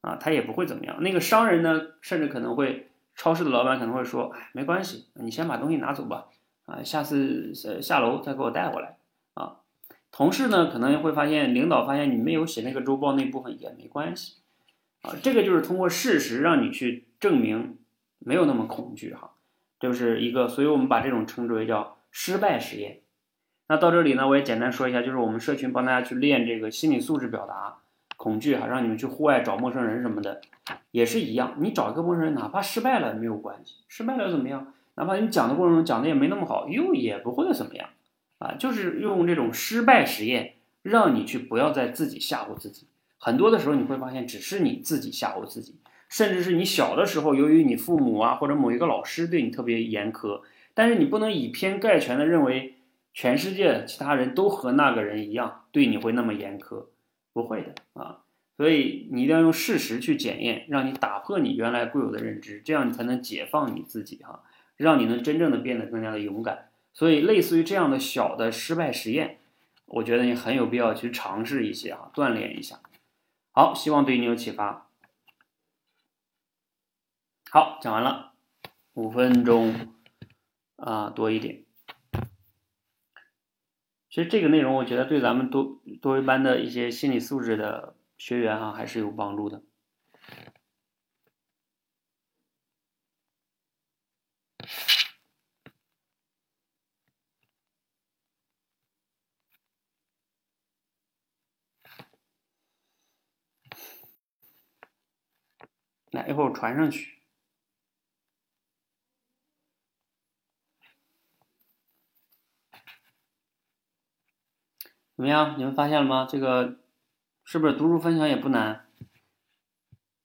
Speaker 1: 啊，他也不会怎么样。那个商人呢，甚至可能会。超市的老板可能会说：“哎，没关系，你先把东西拿走吧，啊，下次下楼再给我带回来啊。”同事呢可能会发现，领导发现你没有写那个周报那部分也没关系，啊，这个就是通过事实让你去证明没有那么恐惧哈，就是一个，所以我们把这种称之为叫失败实验。那到这里呢，我也简单说一下，就是我们社群帮大家去练这个心理素质表达。恐惧哈，让你们去户外找陌生人什么的，也是一样。你找一个陌生人，哪怕失败了没有关系，失败了又怎么样？哪怕你讲的过程中讲的也没那么好，又也不会怎么样啊。就是用这种失败实验，让你去不要再自己吓唬自己。很多的时候你会发现，只是你自己吓唬自己，甚至是你小的时候，由于你父母啊或者某一个老师对你特别严苛，但是你不能以偏概全的认为全世界其他人都和那个人一样对你会那么严苛。不会的啊，所以你一定要用事实去检验，让你打破你原来固有的认知，这样你才能解放你自己哈，让你能真正的变得更加的勇敢。所以类似于这样的小的失败实验，我觉得你很有必要去尝试一些哈，锻炼一下。好，希望对你有启发。好，讲完了，五分钟啊多一点。其实这个内容，我觉得对咱们多多维班的一些心理素质的学员啊，还是有帮助的。来，一会儿我传上去。怎怎么样？你们发现了吗？这个是不是读书分享也不难？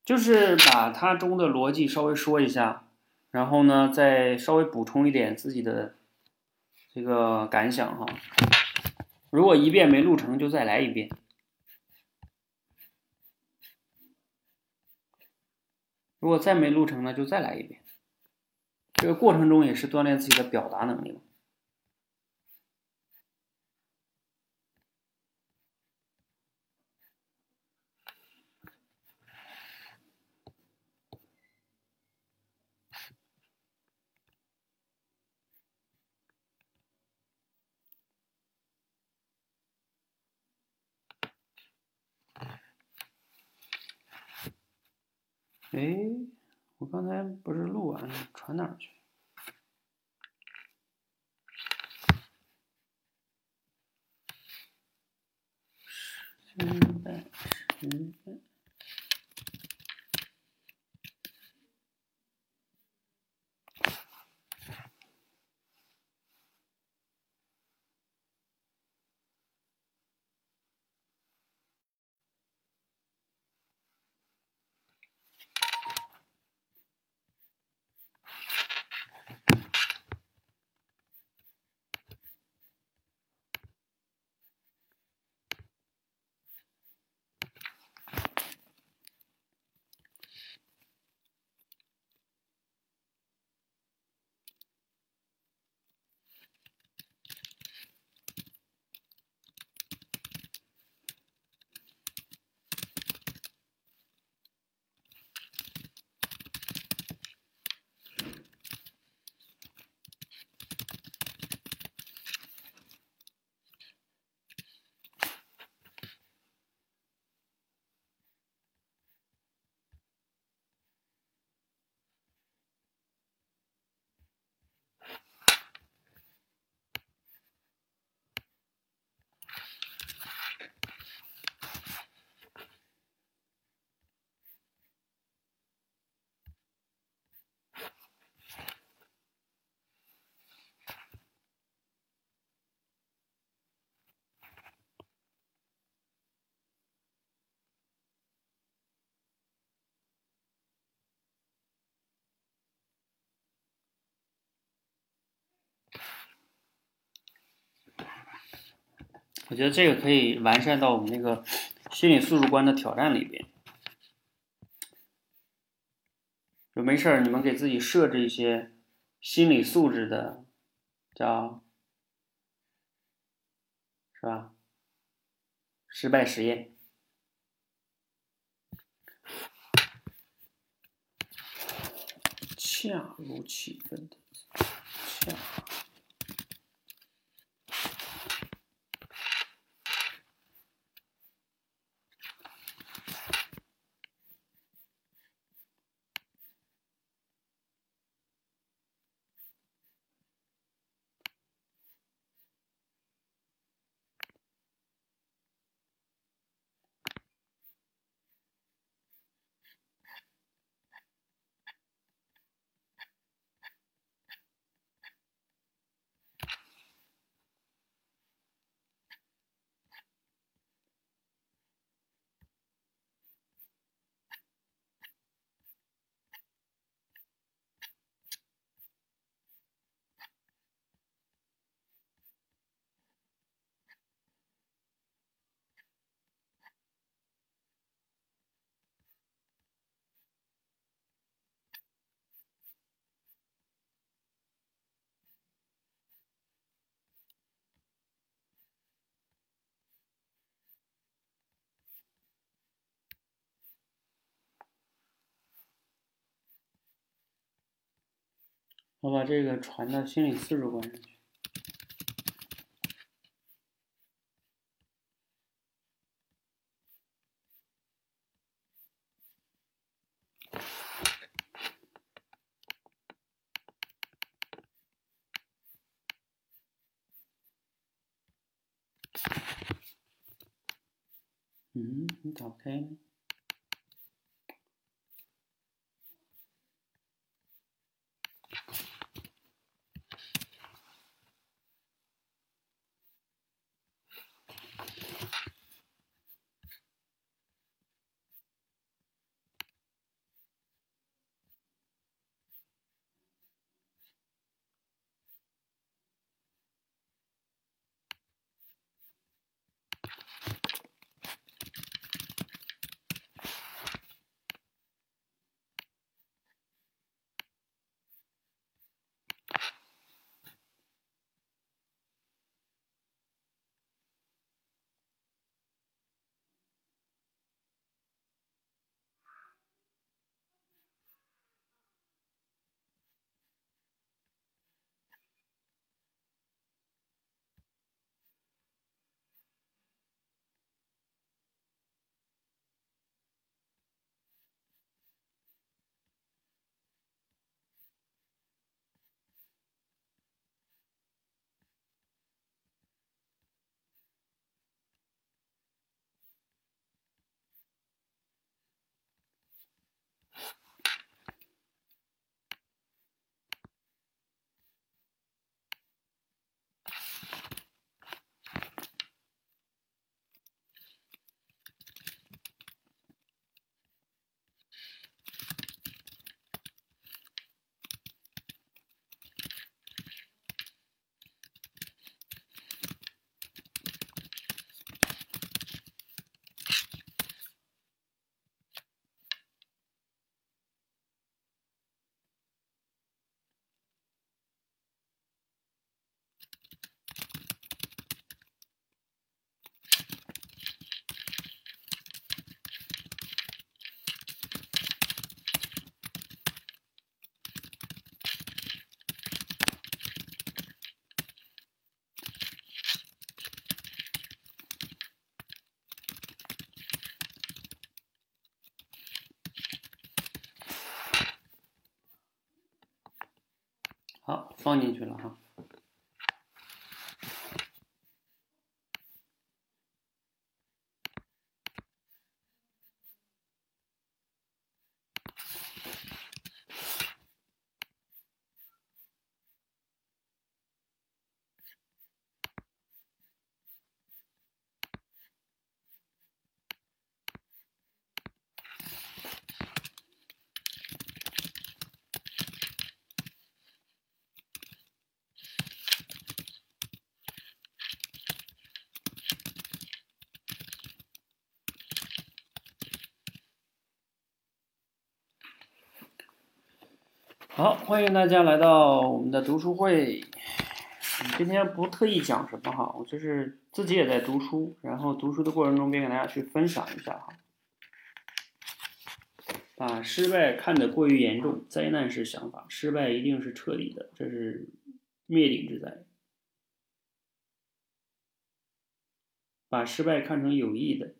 Speaker 1: 就是把它中的逻辑稍微说一下，然后呢，再稍微补充一点自己的这个感想哈。如果一遍没录成，就再来一遍。如果再没录成呢，就再来一遍。这个过程中也是锻炼自己的表达能力嘛。哎，我刚才不是录完了，传哪儿去？失败，失败。我觉得这个可以完善到我们那个心理素质观的挑战里边。就没事儿，你们给自己设置一些心理素质的，叫是吧？失败实验。恰如其分的恰。我把这个传到心理次数关上去。嗯，你打不开呢？好，放进去了哈。好，欢迎大家来到我们的读书会。今天不特意讲什么哈，我就是自己也在读书，然后读书的过程中便给大家去分享一下哈。把失败看得过于严重，灾难式想法，失败一定是彻底的，这是灭顶之灾。把失败看成有益的。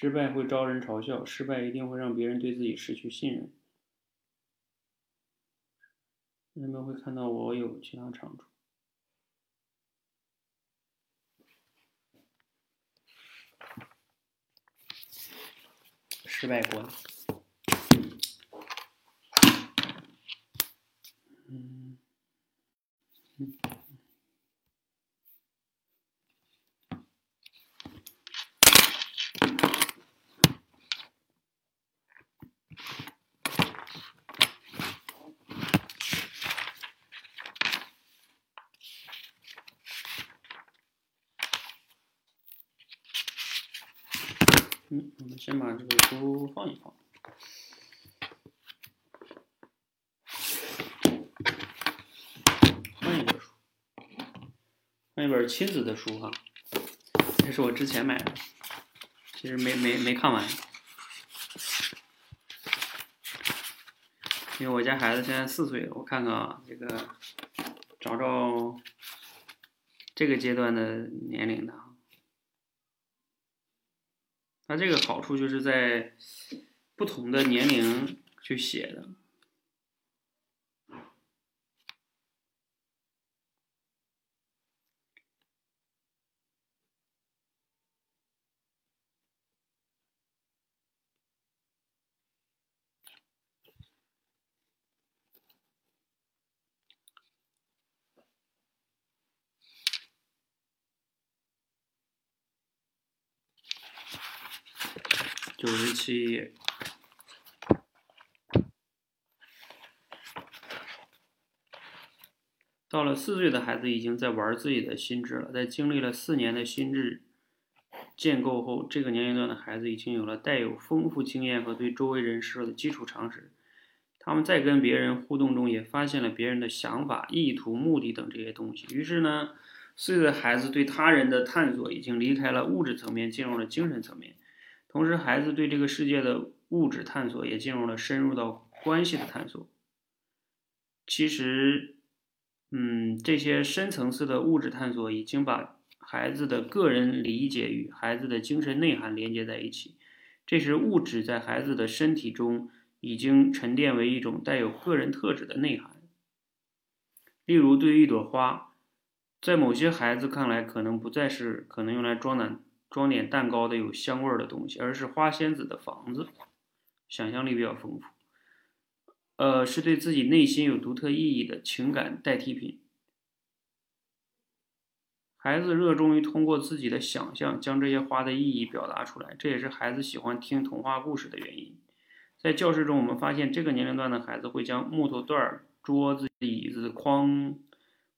Speaker 1: 失败会招人嘲笑，失败一定会让别人对自己失去信任。人们会看到我有其他长处。失败观。嗯，嗯，我们先把这个书放一放。换一本书，换一本亲子的书哈，这是我之前买的，其实没没没看完，因为我家孩子现在四岁了，我看看啊，这个找找这个阶段的年龄的。它这个好处就是在不同的年龄去写的。九十七，到了四岁的孩子已经在玩自己的心智了。在经历了四年的心智建构后，这个年龄段的孩子已经有了带有丰富经验和对周围人事物的基础常识。他们在跟别人互动中也发现了别人的想法、意图、目的等这些东西。于是呢，四岁的孩子对他人的探索已经离开了物质层面，进入了精神层面。同时，孩子对这个世界的物质探索也进入了深入到关系的探索。其实，嗯，这些深层次的物质探索已经把孩子的个人理解与孩子的精神内涵连接在一起。这时，物质在孩子的身体中已经沉淀为一种带有个人特质的内涵。例如，对于一朵花，在某些孩子看来，可能不再是可能用来装满。装点蛋糕的有香味儿的东西，而是花仙子的房子，想象力比较丰富。呃，是对自己内心有独特意义的情感代替品。孩子热衷于通过自己的想象将这些花的意义表达出来，这也是孩子喜欢听童话故事的原因。在教室中，我们发现这个年龄段的孩子会将木头段、桌子、椅子、框、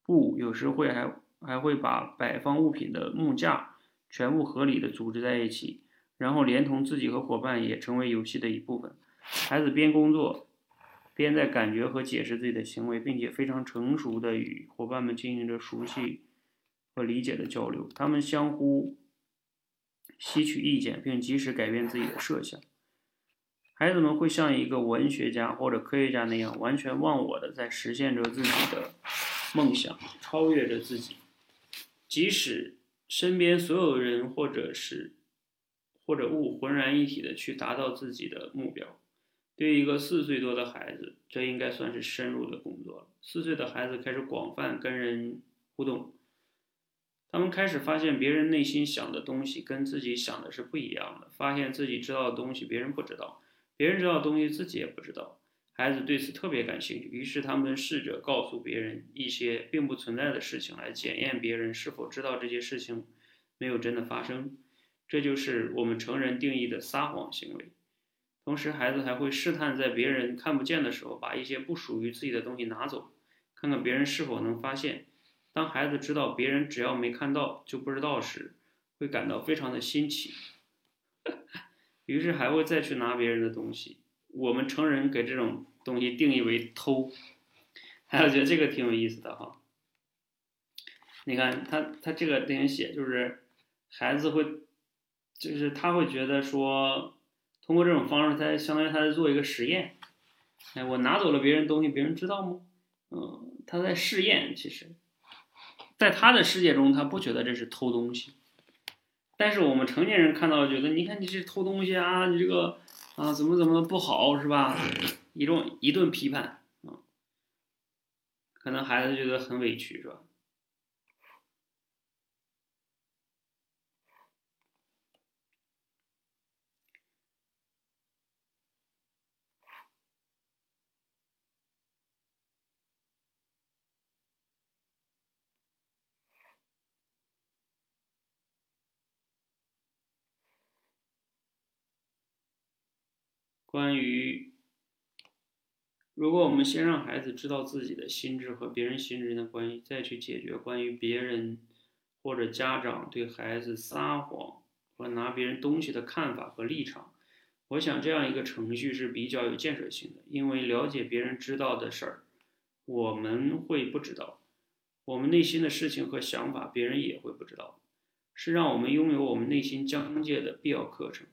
Speaker 1: 布，有时会还还会把摆放物品的木架。全部合理的组织在一起，然后连同自己和伙伴也成为游戏的一部分。孩子边工作，边在感觉和解释自己的行为，并且非常成熟的与伙伴们进行着熟悉和理解的交流。他们相互吸取意见，并及时改变自己的设想。孩子们会像一个文学家或者科学家那样，完全忘我的在实现着自己的梦想，超越着自己，即使。身边所有人或者是或者物浑然一体的去达到自己的目标，对于一个四岁多的孩子，这应该算是深入的工作了。四岁的孩子开始广泛跟人互动，他们开始发现别人内心想的东西跟自己想的是不一样的，发现自己知道的东西别人不知道，别人知道的东西自己也不知道。孩子对此特别感兴趣，于是他们试着告诉别人一些并不存在的事情，来检验别人是否知道这些事情没有真的发生。这就是我们成人定义的撒谎行为。同时，孩子还会试探在别人看不见的时候，把一些不属于自己的东西拿走，看看别人是否能发现。当孩子知道别人只要没看到就不知道时，会感到非常的新奇，于是还会再去拿别人的东西。我们成人给这种东西定义为偷，还有觉得这个挺有意思的哈。你看他他这个里面写就是孩子会，就是他会觉得说，通过这种方式，他相当于他在做一个实验。哎，我拿走了别人东西，别人知道吗？嗯，他在试验。其实，在他的世界中，他不觉得这是偷东西。但是我们成年人看到，觉得你看你这偷东西啊，你这个。啊，怎么怎么不好是吧？一顿一顿批判啊，可能孩子觉得很委屈是吧？关于，如果我们先让孩子知道自己的心智和别人心智的关系，再去解决关于别人或者家长对孩子撒谎和拿别人东西的看法和立场，我想这样一个程序是比较有建设性的。因为了解别人知道的事儿，我们会不知道；我们内心的事情和想法，别人也会不知道。是让我们拥有我们内心疆界的必要课程。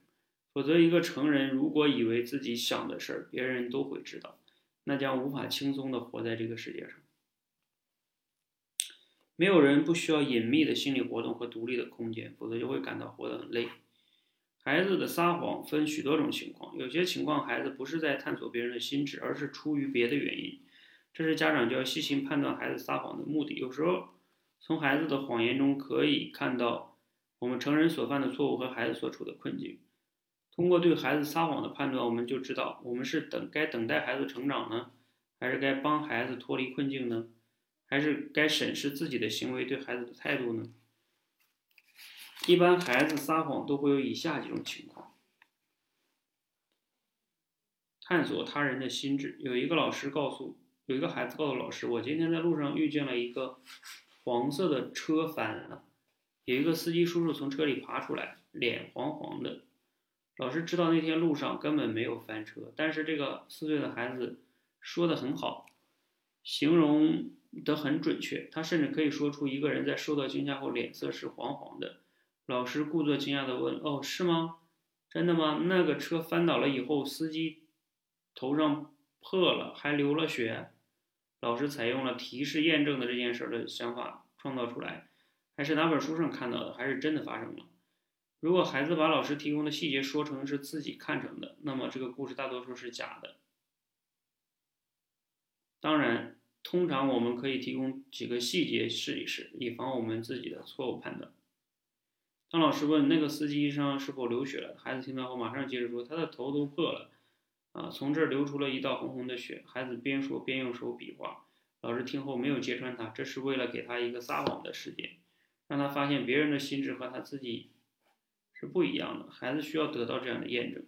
Speaker 1: 否则，一个成人如果以为自己想的事儿别人都会知道，那将无法轻松地活在这个世界上。没有人不需要隐秘的心理活动和独立的空间，否则就会感到活得很累。孩子的撒谎分许多种情况，有些情况孩子不是在探索别人的心智，而是出于别的原因。这是家长就要细心判断孩子撒谎的目的。有时候，从孩子的谎言中可以看到我们成人所犯的错误和孩子所处的困境。通过对孩子撒谎的判断，我们就知道我们是等该等待孩子成长呢，还是该帮孩子脱离困境呢，还是该审视自己的行为对孩子的态度呢？一般孩子撒谎都会有以下几种情况：探索他人的心智。有一个老师告诉有一个孩子告诉老师：“我今天在路上遇见了一个黄色的车翻了，有一个司机叔叔从车里爬出来，脸黄黄的。”老师知道那天路上根本没有翻车，但是这个四岁的孩子说的很好，形容的很准确。他甚至可以说出一个人在受到惊吓后脸色是黄黄的。老师故作惊讶地问：“哦，是吗？真的吗？那个车翻倒了以后，司机头上破了，还流了血。”老师采用了提示验证的这件事的想法创造出来，还是哪本书上看到的，还是真的发生了？如果孩子把老师提供的细节说成是自己看成的，那么这个故事大多数是假的。当然，通常我们可以提供几个细节试一试，以防我们自己的错误判断。当老师问那个司机身上是否流血了，孩子听到后马上接着说：“他的头都破了，啊，从这儿流出了一道红红的血。”孩子边说边用手比划。老师听后没有揭穿他，这是为了给他一个撒谎的时间，让他发现别人的心智和他自己。是不一样的，孩子需要得到这样的验证。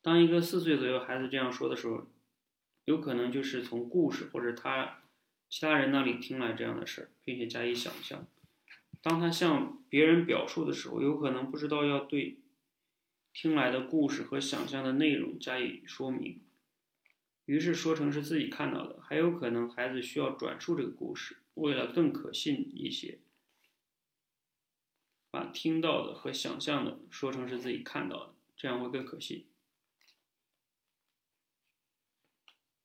Speaker 1: 当一个四岁左右孩子这样说的时候，有可能就是从故事或者他其他人那里听来这样的事儿，并且加以想象。当他向别人表述的时候，有可能不知道要对听来的故事和想象的内容加以说明，于是说成是自己看到的。还有可能孩子需要转述这个故事，为了更可信一些。把听到的和想象的说成是自己看到的，这样会更可信。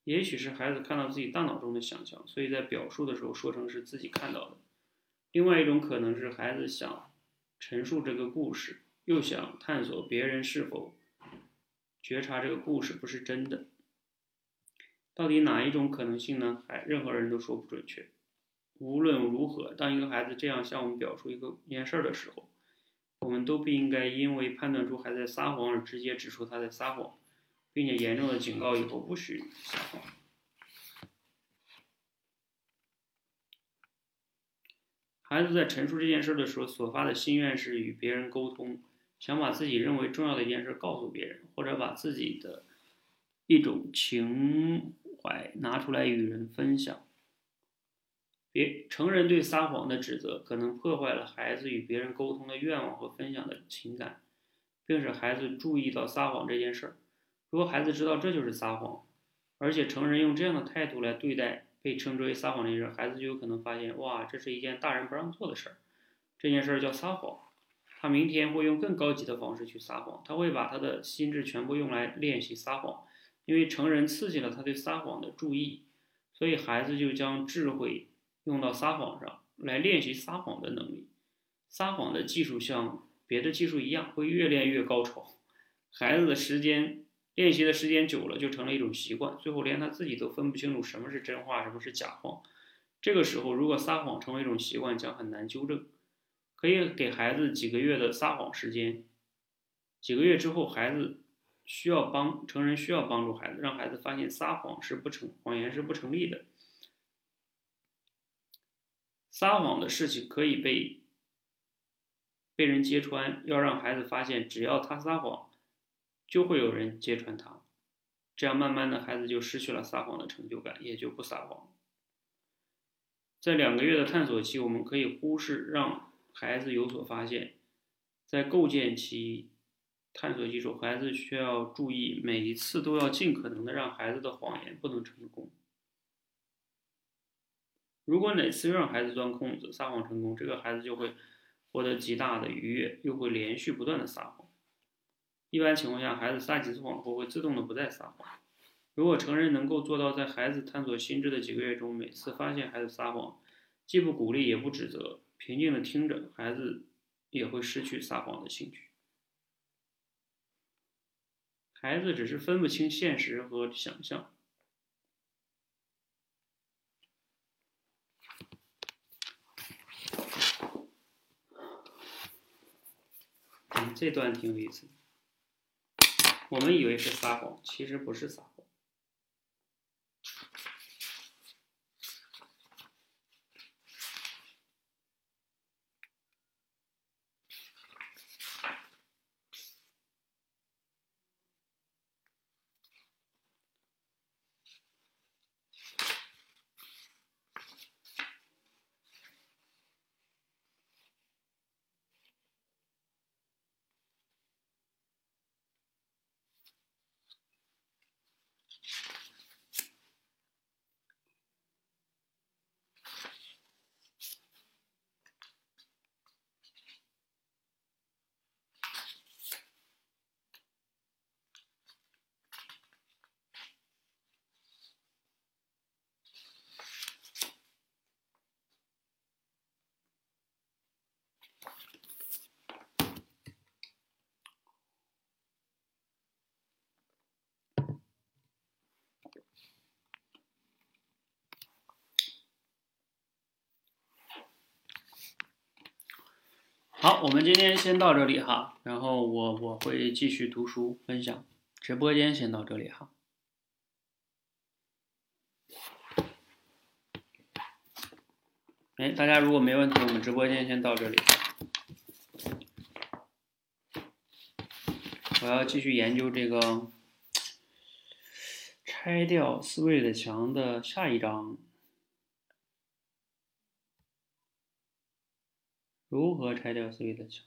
Speaker 1: 也许是孩子看到自己大脑中的想象，所以在表述的时候说成是自己看到的。另外一种可能是孩子想陈述这个故事，又想探索别人是否觉察这个故事不是真的。到底哪一种可能性呢？还任何人都说不准确。无论如何，当一个孩子这样向我们表述一个一件事的时候，我们都不应该因为判断出孩子在撒谎而直接指出他在撒谎，并且严重的警告以后不许撒谎。孩子在陈述这件事的时候所发的心愿是与别人沟通，想把自己认为重要的一件事告诉别人，或者把自己的一种情怀拿出来与人分享。别成人对撒谎的指责，可能破坏了孩子与别人沟通的愿望和分享的情感，并使孩子注意到撒谎这件事儿。如果孩子知道这就是撒谎，而且成人用这样的态度来对待被称之为撒谎的事，孩子就有可能发现，哇，这是一件大人不让做的事儿。这件事儿叫撒谎。他明天会用更高级的方式去撒谎，他会把他的心智全部用来练习撒谎，因为成人刺激了他对撒谎的注意，所以孩子就将智慧。用到撒谎上来练习撒谎的能力，撒谎的技术像别的技术一样，会越练越高超。孩子的时间练习的时间久了，就成了一种习惯，最后连他自己都分不清楚什么是真话，什么是假话。这个时候，如果撒谎成为一种习惯，将很难纠正。可以给孩子几个月的撒谎时间，几个月之后，孩子需要帮成人需要帮助孩子，让孩子发现撒谎是不成谎言是不成立的。撒谎的事情可以被被人揭穿，要让孩子发现，只要他撒谎，就会有人揭穿他。这样慢慢的，孩子就失去了撒谎的成就感，也就不撒谎。在两个月的探索期，我们可以忽视让孩子有所发现。在构建其探索基础，孩子需要注意，每一次都要尽可能的让孩子的谎言不能成功。如果哪次让孩子钻空子、撒谎成功，这个孩子就会获得极大的愉悦，又会连续不断的撒谎。一般情况下，孩子撒几次谎后会自动的不再撒谎。如果成人能够做到在孩子探索心智的几个月中，每次发现孩子撒谎，既不鼓励也不指责，平静的听着，孩子也会失去撒谎的兴趣。孩子只是分不清现实和想象。这段挺有意思。我们以为是撒谎，其实不是撒谎。好，我们今天先到这里哈，然后我我会继续读书分享，直播间先到这里哈。哎，大家如果没问题，我们直播间先到这里。我要继续研究这个拆掉思维的墙的下一章。如何拆掉思维的墙？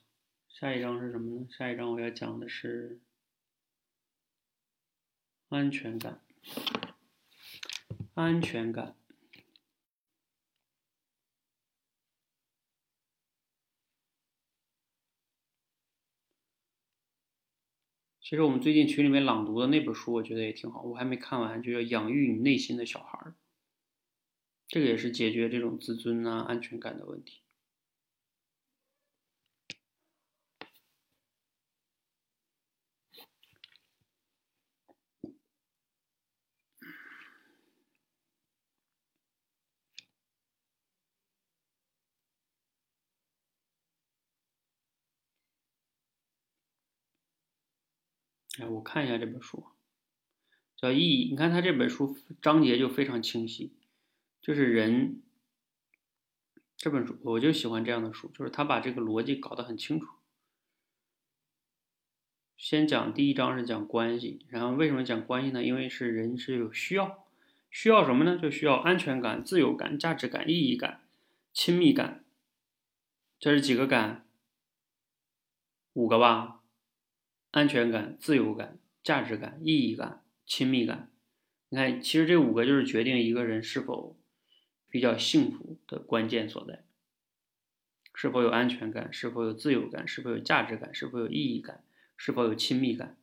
Speaker 1: 下一章是什么呢？下一章我要讲的是安全感。安全感。其实我们最近群里面朗读的那本书，我觉得也挺好，我还没看完，就叫《养育你内心的小孩儿》。这个也是解决这种自尊啊、安全感的问题。哎，我看一下这本书，叫《意义》。你看他这本书章节就非常清晰，就是人这本书，我就喜欢这样的书，就是他把这个逻辑搞得很清楚。先讲第一章是讲关系，然后为什么讲关系呢？因为是人是有需要，需要什么呢？就需要安全感、自由感、价值感、意义感、亲密感。这是几个感？五个吧。安全感、自由感、价值感、意义感、亲密感，你看，其实这五个就是决定一个人是否比较幸福的关键所在。是否有安全感？是否有自由感？是否有价值感？是否有意义感？是否有亲密感？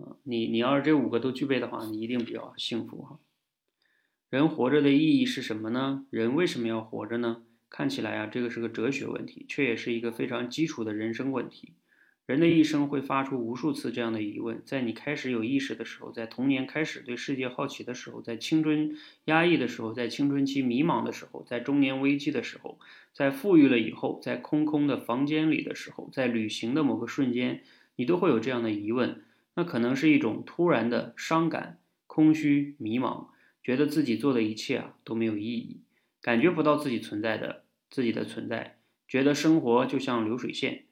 Speaker 1: 啊，你你要是这五个都具备的话，你一定比较幸福哈。人活着的意义是什么呢？人为什么要活着呢？看起来啊，这个是个哲学问题，却也是一个非常基础的人生问题。人的一生会发出无数次这样的疑问：在你开始有意识的时候，在童年开始对世界好奇的时候，在青春压抑的时候，在青春期迷茫的时候，在中年危机的时候，在富裕了以后，在空空的房间里的时候，在旅行的某个瞬间，你都会有这样的疑问。那可能是一种突然的伤感、空虚、迷茫，觉得自己做的一切啊都没有意义，感觉不到自己存在的自己的存在，觉得生活就像流水线。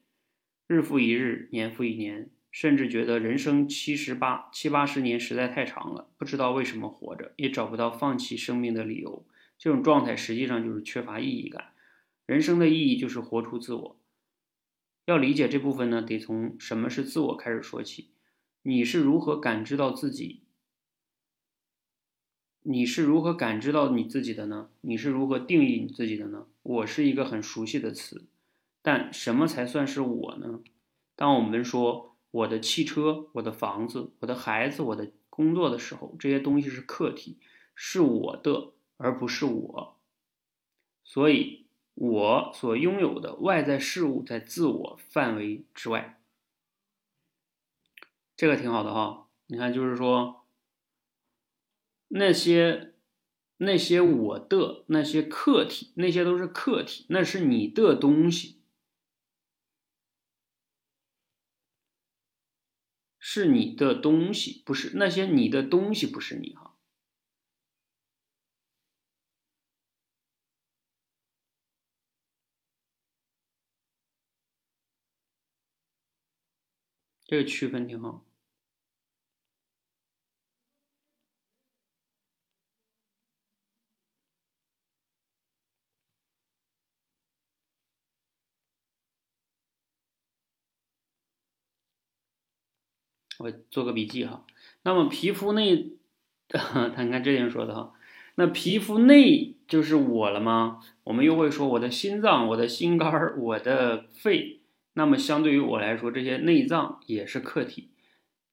Speaker 1: 日复一日，年复一年，甚至觉得人生七十八七八十年实在太长了，不知道为什么活着，也找不到放弃生命的理由。这种状态实际上就是缺乏意义感。人生的意义就是活出自我。要理解这部分呢，得从什么是自我开始说起。你是如何感知到自己你是如何感知到你自己的呢？你是如何定义你自己的呢？我是一个很熟悉的词，但什么才算是我呢？当我们说我的汽车、我的房子、我的孩子、我的工作的时候，这些东西是客体，是我的，而不是我。所以，我所拥有的外在事物在自我范围之外。这个挺好的哈，你看，就是说。那些那些我的那些客体，那些都是客体，那是你的东西，是你的东西，不是那些你的东西，不是你哈。这个区分挺好。我做个笔记哈。那么皮肤内，他你看这点说的哈。那皮肤内就是我了吗？我们又会说我的心脏、我的心肝儿、我的肺。那么相对于我来说，这些内脏也是客体，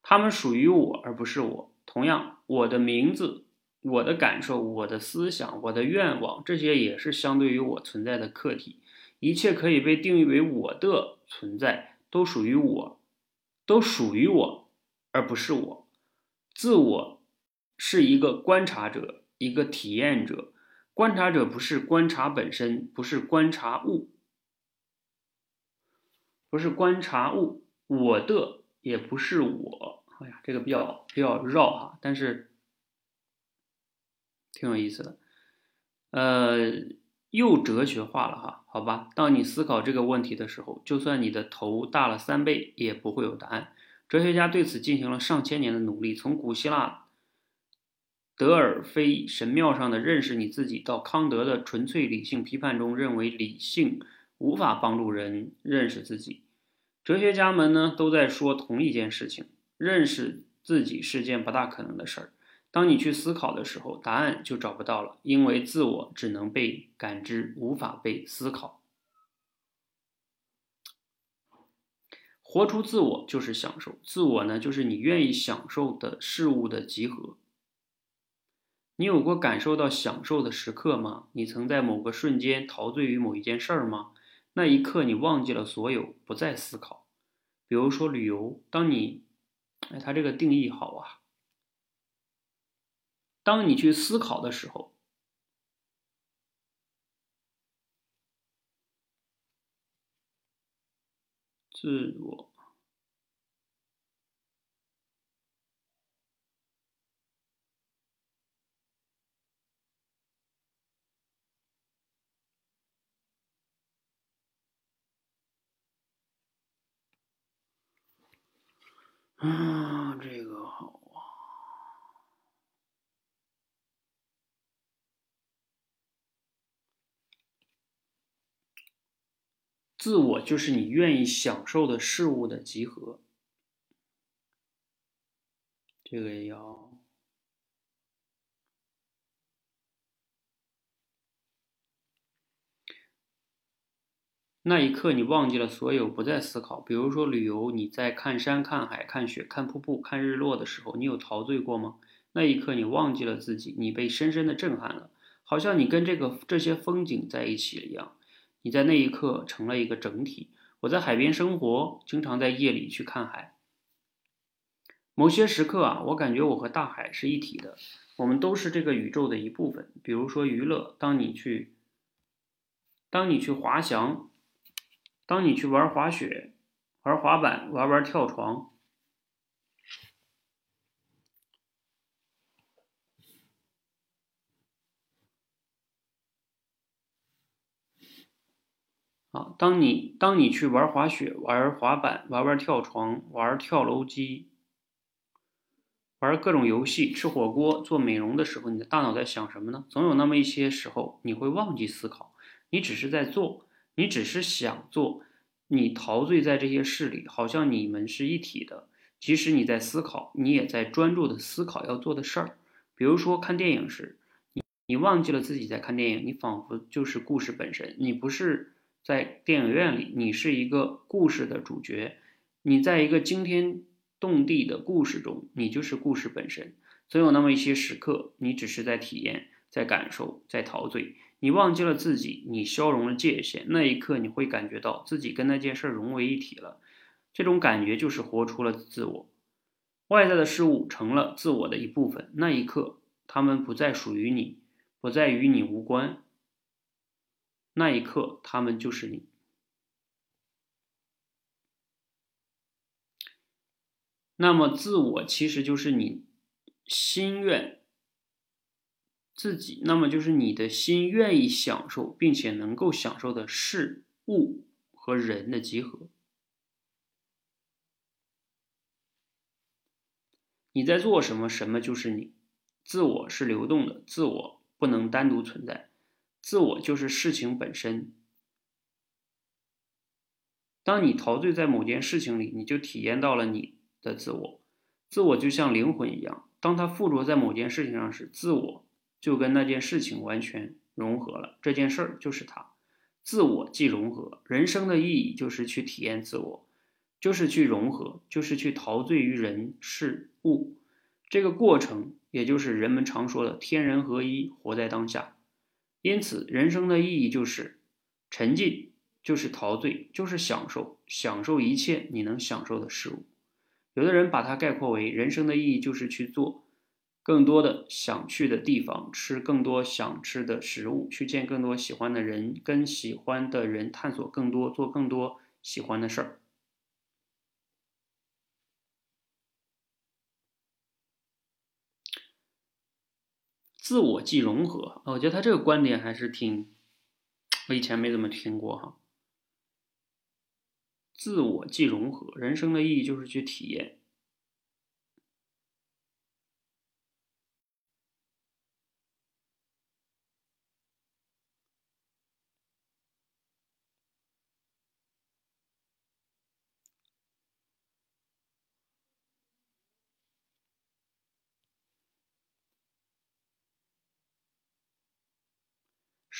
Speaker 1: 它们属于我而不是我。同样，我的名字、我的感受、我的思想、我的愿望，这些也是相对于我存在的客体。一切可以被定义为我的存在，都属于我，都属于我。而不是我，自我是一个观察者，一个体验者。观察者不是观察本身，不是观察物，不是观察物。我的也不是我。哎呀，这个比较比较绕哈，但是挺有意思的。呃，又哲学化了哈，好吧。当你思考这个问题的时候，就算你的头大了三倍，也不会有答案。哲学家对此进行了上千年的努力，从古希腊德尔菲神庙上的认识你自己，到康德的纯粹理性批判中认为理性无法帮助人认识自己。哲学家们呢都在说同一件事情：认识自己是件不大可能的事儿。当你去思考的时候，答案就找不到了，因为自我只能被感知，无法被思考。活出自我就是享受，自我呢，就是你愿意享受的事物的集合。你有过感受到享受的时刻吗？你曾在某个瞬间陶醉于某一件事儿吗？那一刻你忘记了所有，不再思考。比如说旅游，当你，哎，它这个定义好啊。当你去思考的时候，自我。啊，这个好自我就是你愿意享受的事物的集合，这个也要。那一刻，你忘记了所有，不再思考。比如说旅游，你在看山、看海、看雪、看瀑布、看日落的时候，你有陶醉过吗？那一刻，你忘记了自己，你被深深的震撼了，好像你跟这个这些风景在一起一样。你在那一刻成了一个整体。我在海边生活，经常在夜里去看海。某些时刻啊，我感觉我和大海是一体的，我们都是这个宇宙的一部分。比如说娱乐，当你去，当你去滑翔。当你去玩滑雪、玩滑板、玩玩跳床，啊，当你当你去玩滑雪、玩滑板、玩玩跳床、玩跳楼机、玩各种游戏、吃火锅、做美容的时候，你的大脑在想什么呢？总有那么一些时候，你会忘记思考，你只是在做。你只是想做，你陶醉在这些事里，好像你们是一体的。即使你在思考，你也在专注的思考要做的事儿。比比如说看电影时，你你忘记了自己在看电影，你仿佛就是故事本身，你不是在电影院里，你是一个故事的主角，你在一个惊天动地的故事中，你就是故事本身。总有那么一些时刻，你只是在体验，在感受，在陶醉。你忘记了自己，你消融了界限，那一刻你会感觉到自己跟那件事融为一体了。这种感觉就是活出了自我，外在的事物成了自我的一部分。那一刻，他们不再属于你，不再与你无关。那一刻，他们就是你。那么，自我其实就是你心愿。自己，那么就是你的心愿意享受并且能够享受的事物和人的集合。你在做什么，什么就是你。自我是流动的，自我不能单独存在，自我就是事情本身。当你陶醉在某件事情里，你就体验到了你的自我。自我就像灵魂一样，当它附着在某件事情上时，自我。就跟那件事情完全融合了，这件事儿就是它，自我即融合。人生的意义就是去体验自我，就是去融合，就是去陶醉于人事物。这个过程，也就是人们常说的天人合一，活在当下。因此，人生的意义就是沉浸，就是陶醉，就是享受，享受一切你能享受的事物。有的人把它概括为人生的意义就是去做。更多的想去的地方，吃更多想吃的食物，去见更多喜欢的人，跟喜欢的人探索更多，做更多喜欢的事儿。自我即融合，我觉得他这个观点还是挺，我以前没怎么听过哈。自我即融合，人生的意义就是去体验。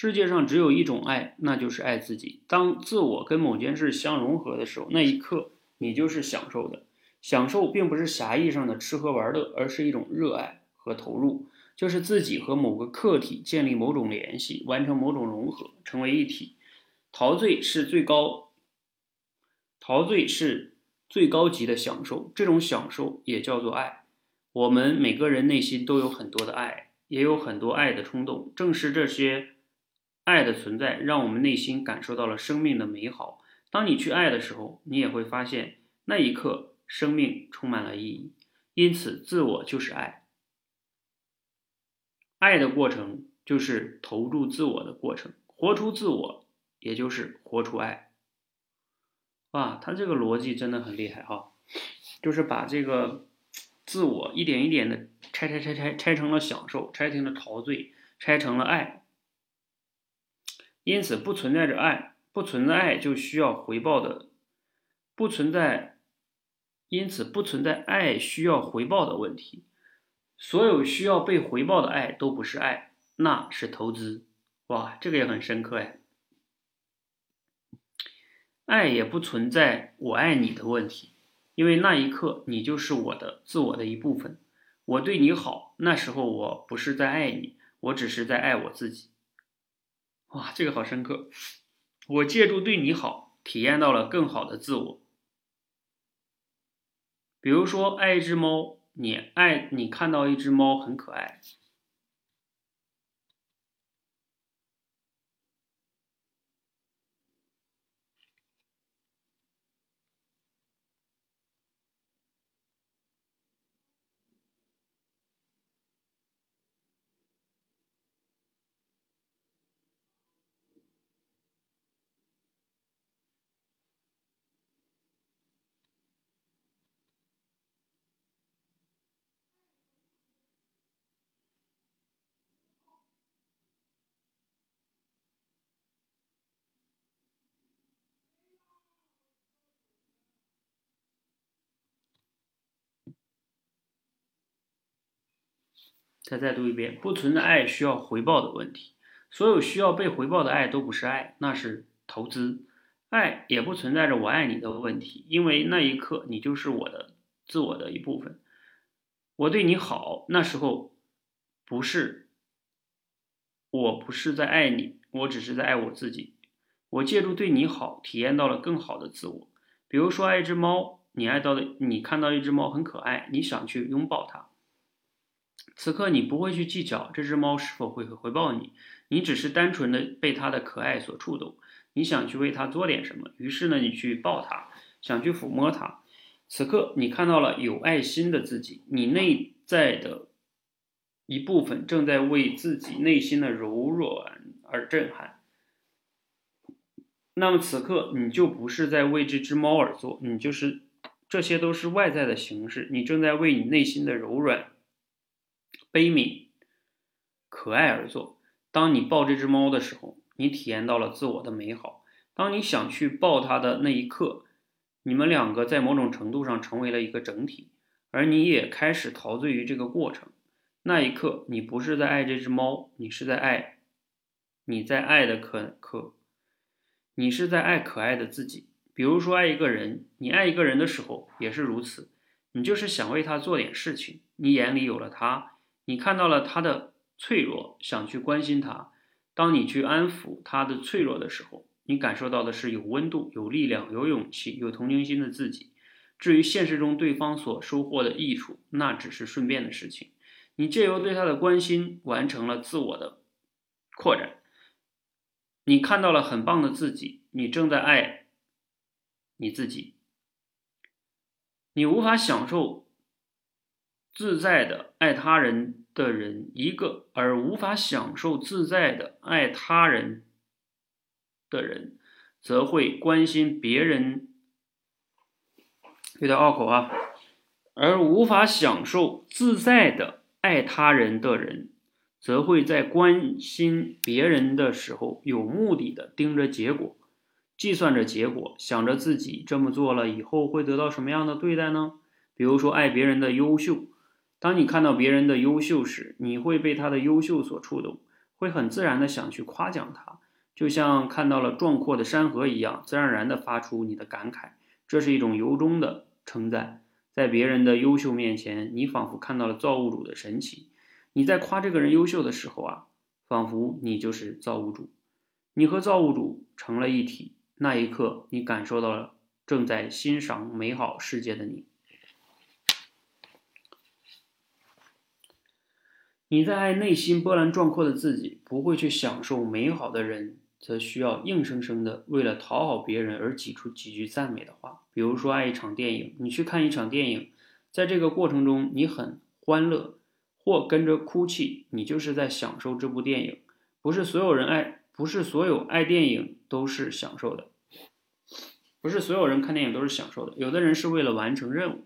Speaker 1: 世界上只有一种爱，那就是爱自己。当自我跟某件事相融合的时候，那一刻你就是享受的。享受并不是狭义上的吃喝玩乐，而是一种热爱和投入，就是自己和某个客体建立某种联系，完成某种融合，成为一体。陶醉是最高，陶醉是最高级的享受，这种享受也叫做爱。我们每个人内心都有很多的爱，也有很多爱的冲动，正是这些。爱的存在让我们内心感受到了生命的美好。当你去爱的时候，你也会发现那一刻生命充满了意义。因此，自我就是爱，爱的过程就是投入自我的过程，活出自我，也就是活出爱。哇，他这个逻辑真的很厉害哈，就是把这个自我一点一点的拆拆拆拆拆成了享受，拆成了陶醉，拆成了爱。因此，不存在着爱，不存在爱就需要回报的，不存在，因此不存在爱需要回报的问题。所有需要被回报的爱都不是爱，那是投资。哇，这个也很深刻哎。爱也不存在我爱你的问题，因为那一刻你就是我的自我的一部分。我对你好，那时候我不是在爱你，我只是在爱我自己。哇，这个好深刻！我借助对你好，体验到了更好的自我。比如说，爱一只猫，你爱你看到一只猫很可爱。再再读一遍，不存在爱需要回报的问题。所有需要被回报的爱都不是爱，那是投资。爱也不存在着我爱你的问题，因为那一刻你就是我的自我的一部分。我对你好，那时候不是，我不是在爱你，我只是在爱我自己。我借助对你好，体验到了更好的自我。比如说，爱一只猫，你爱到的，你看到一只猫很可爱，你想去拥抱它。此刻你不会去计较这只猫是否会回报你，你只是单纯的被它的可爱所触动，你想去为它做点什么，于是呢，你去抱它，想去抚摸它。此刻你看到了有爱心的自己，你内在的一部分正在为自己内心的柔软而震撼。那么此刻你就不是在为这只猫而做，你就是这些都是外在的形式，你正在为你内心的柔软。悲悯、可爱而做。当你抱这只猫的时候，你体验到了自我的美好。当你想去抱它的那一刻，你们两个在某种程度上成为了一个整体，而你也开始陶醉于这个过程。那一刻，你不是在爱这只猫，你是在爱，你在爱的可可，你是在爱可爱的自己。比如说，爱一个人，你爱一个人的时候也是如此，你就是想为他做点事情，你眼里有了他。你看到了他的脆弱，想去关心他。当你去安抚他的脆弱的时候，你感受到的是有温度、有力量、有勇气、有同情心的自己。至于现实中对方所收获的益处，那只是顺便的事情。你借由对他的关心，完成了自我的扩展。你看到了很棒的自己，你正在爱你自己。你无法享受。自在的爱他人的人一个，而无法享受自在的爱他人的人，则会关心别人，有点拗口啊。而无法享受自在的爱他人的人，则会在关心别人的时候有目的的盯着结果，计算着结果，想着自己这么做了以后会得到什么样的对待呢？比如说爱别人的优秀。当你看到别人的优秀时，你会被他的优秀所触动，会很自然的想去夸奖他，就像看到了壮阔的山河一样，自然而然的发出你的感慨。这是一种由衷的称赞。在别人的优秀面前，你仿佛看到了造物主的神奇。你在夸这个人优秀的时候啊，仿佛你就是造物主，你和造物主成了一体。那一刻，你感受到了正在欣赏美好世界的你。你在爱内心波澜壮阔的自己，不会去享受美好的人，则需要硬生生的为了讨好别人而挤出几句赞美的话。比如说，爱一场电影，你去看一场电影，在这个过程中你很欢乐，或跟着哭泣，你就是在享受这部电影。不是所有人爱，不是所有爱电影都是享受的，不是所有人看电影都是享受的。有的人是为了完成任务、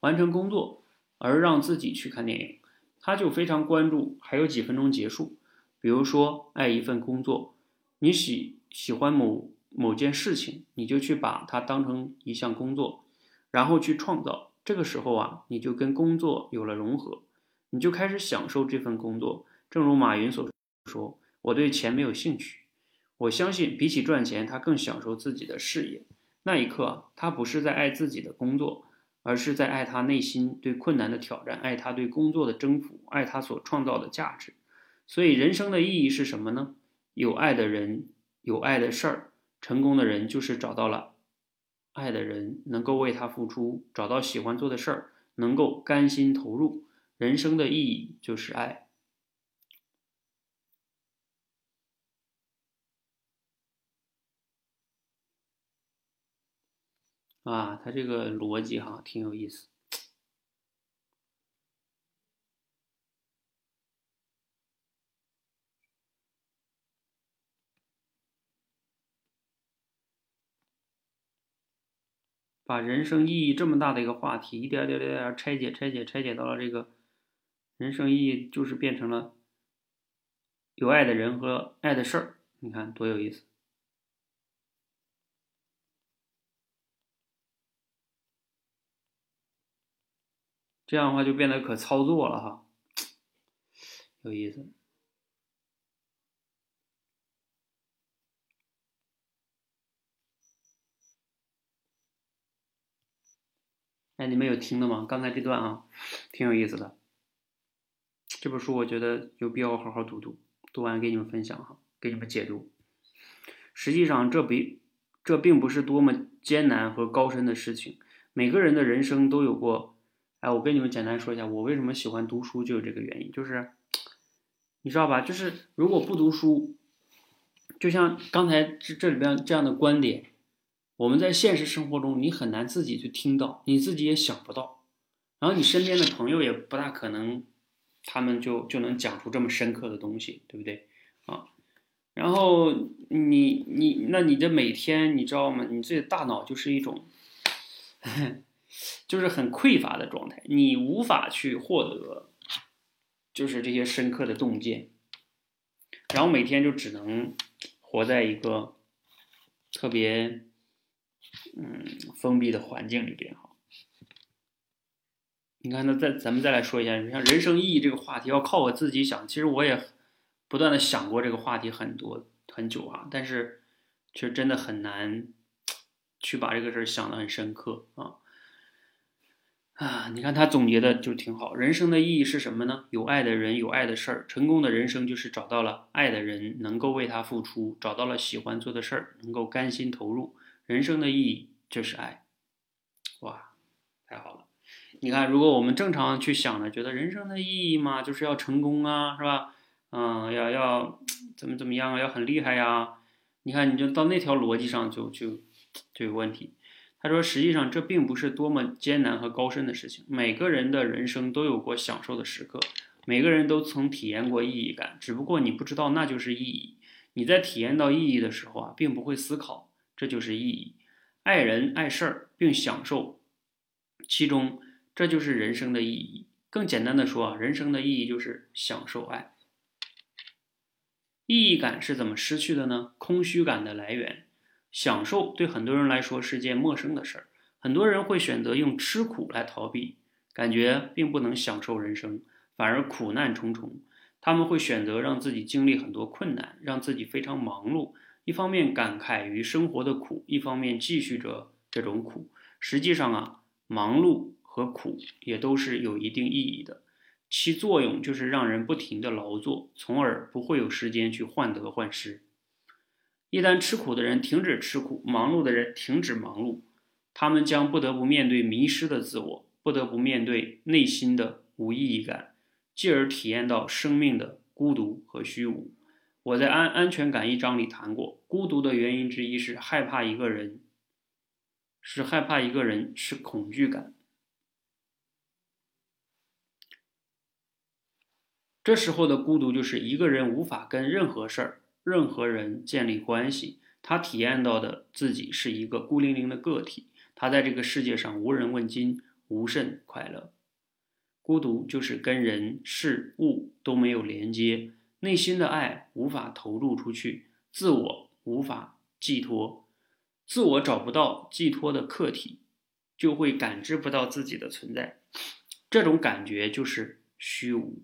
Speaker 1: 完成工作而让自己去看电影。他就非常关注还有几分钟结束，比如说爱一份工作，你喜喜欢某某件事情，你就去把它当成一项工作，然后去创造。这个时候啊，你就跟工作有了融合，你就开始享受这份工作。正如马云所说：“我对钱没有兴趣，我相信比起赚钱，他更享受自己的事业。”那一刻，他不是在爱自己的工作。而是在爱他内心对困难的挑战，爱他对工作的征服，爱他所创造的价值。所以，人生的意义是什么呢？有爱的人，有爱的事儿。成功的人就是找到了爱的人，能够为他付出，找到喜欢做的事儿，能够甘心投入。人生的意义就是爱。啊，他这个逻辑哈挺有意思，把人生意义这么大的一个话题，一点点点点拆解拆解拆解到了这个人生意义，就是变成了有爱的人和爱的事儿，你看多有意思。这样的话就变得可操作了哈。有意思。哎，你们有听的吗？刚才这段啊，挺有意思的。这本书我觉得有必要好好读读，读完给你们分享哈，给你们解读。实际上，这比这并不是多么艰难和高深的事情。每个人的人生都有过。哎，我跟你们简单说一下，我为什么喜欢读书，就有这个原因，就是你知道吧？就是如果不读书，就像刚才这这里边这样的观点。我们在现实生活中，你很难自己去听到，你自己也想不到，然后你身边的朋友也不大可能，他们就就能讲出这么深刻的东西，对不对啊？然后你你那你的每天，你知道吗？你自己的大脑就是一种，就是很匮乏的状态，你无法去获得，就是这些深刻的洞见，然后每天就只能活在一个特别。嗯，封闭的环境里边哈，你看，那再咱们再来说一下，像人生意义这个话题，要靠我自己想。其实我也不断的想过这个话题很多很久啊，但是其实真的很难去把这个事儿想得很深刻啊啊！你看他总结的就挺好，人生的意义是什么呢？有爱的人，有爱的事儿。成功的人生就是找到了爱的人，能够为他付出，找到了喜欢做的事儿，能够甘心投入。人生的意义就是爱，哇，太好了！你看，如果我们正常去想呢，觉得人生的意义嘛，就是要成功啊，是吧？嗯，要要怎么怎么样啊，要很厉害呀。你看，你就到那条逻辑上就就就有问题。他说，实际上这并不是多么艰难和高深的事情。每个人的人生都有过享受的时刻，每个人都曾体验过意义感，只不过你不知道那就是意义。你在体验到意义的时候啊，并不会思考。这就是意义，爱人爱事儿，并享受其中，这就是人生的意义。更简单的说啊，人生的意义就是享受爱。意义感是怎么失去的呢？空虚感的来源，享受对很多人来说是件陌生的事儿，很多人会选择用吃苦来逃避，感觉并不能享受人生，反而苦难重重。他们会选择让自己经历很多困难，让自己非常忙碌。一方面感慨于生活的苦，一方面继续着这种苦。实际上啊，忙碌和苦也都是有一定意义的，其作用就是让人不停的劳作，从而不会有时间去患得患失。一旦吃苦的人停止吃苦，忙碌的人停止忙碌，他们将不得不面对迷失的自我，不得不面对内心的无意义感，继而体验到生命的孤独和虚无。我在安安全感一章里谈过，孤独的原因之一是害怕一个人，是害怕一个人，是恐惧感。这时候的孤独就是一个人无法跟任何事儿、任何人建立关系，他体验到的自己是一个孤零零的个体，他在这个世界上无人问津，无甚快乐。孤独就是跟人事物都没有连接。内心的爱无法投入出去，自我无法寄托，自我找不到寄托的客体，就会感知不到自己的存在。这种感觉就是虚无。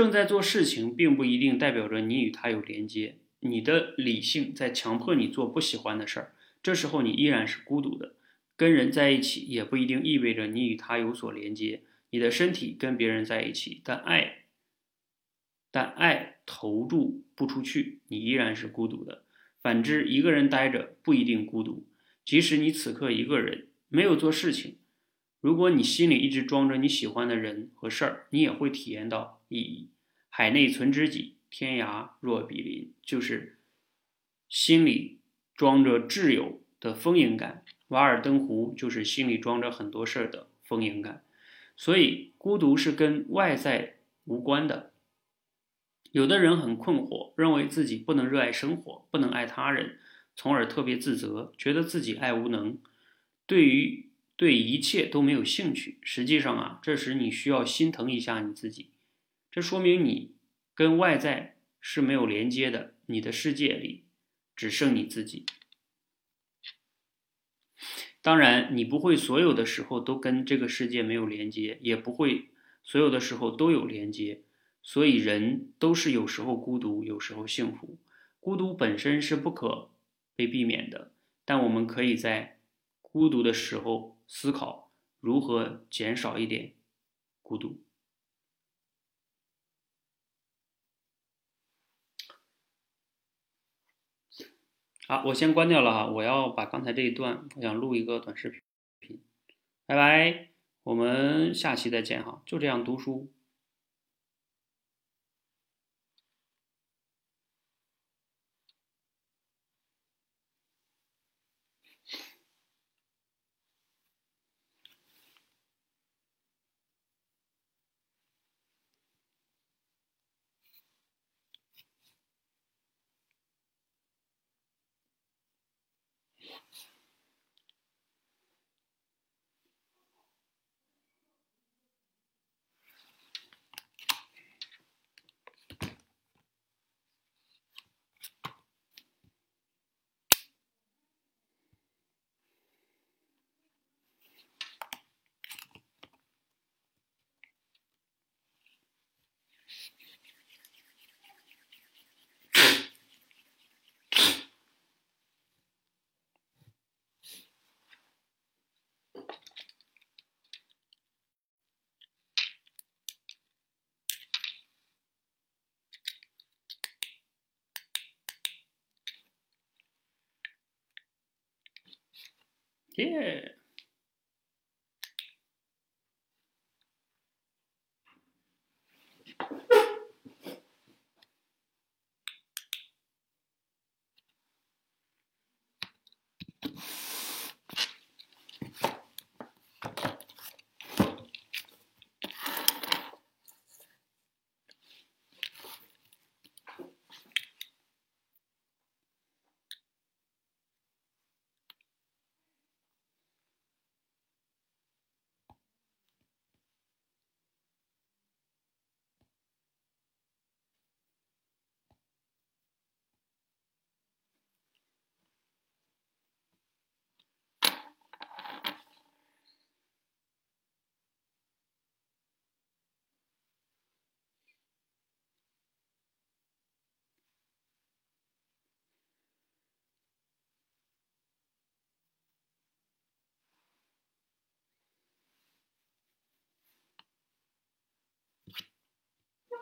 Speaker 1: 正在做事情，并不一定代表着你与他有连接。你的理性在强迫你做不喜欢的事儿，这时候你依然是孤独的。跟人在一起，也不一定意味着你与他有所连接。你的身体跟别人在一起，但爱。但爱投注不出去，你依然是孤独的。反之，一个人待着不一定孤独。即使你此刻一个人没有做事情，如果你心里一直装着你喜欢的人和事儿，你也会体验到意义。海内存知己，天涯若比邻，就是心里装着挚友的丰盈感。瓦尔登湖就是心里装着很多事儿的丰盈感。所以，孤独是跟外在无关的。有的人很困惑，认为自己不能热爱生活，不能爱他人，从而特别自责，觉得自己爱无能，对于对一切都没有兴趣。实际上啊，这时你需要心疼一下你自己，这说明你跟外在是没有连接的，你的世界里只剩你自己。当然，你不会所有的时候都跟这个世界没有连接，也不会所有的时候都有连接。所以人都是有时候孤独，有时候幸福。孤独本身是不可被避免的，但我们可以在孤独的时候思考如何减少一点孤独。好，我先关掉了哈，我要把刚才这一段，我想录一个短视频。拜拜，我们下期再见哈，就这样读书。Yeah.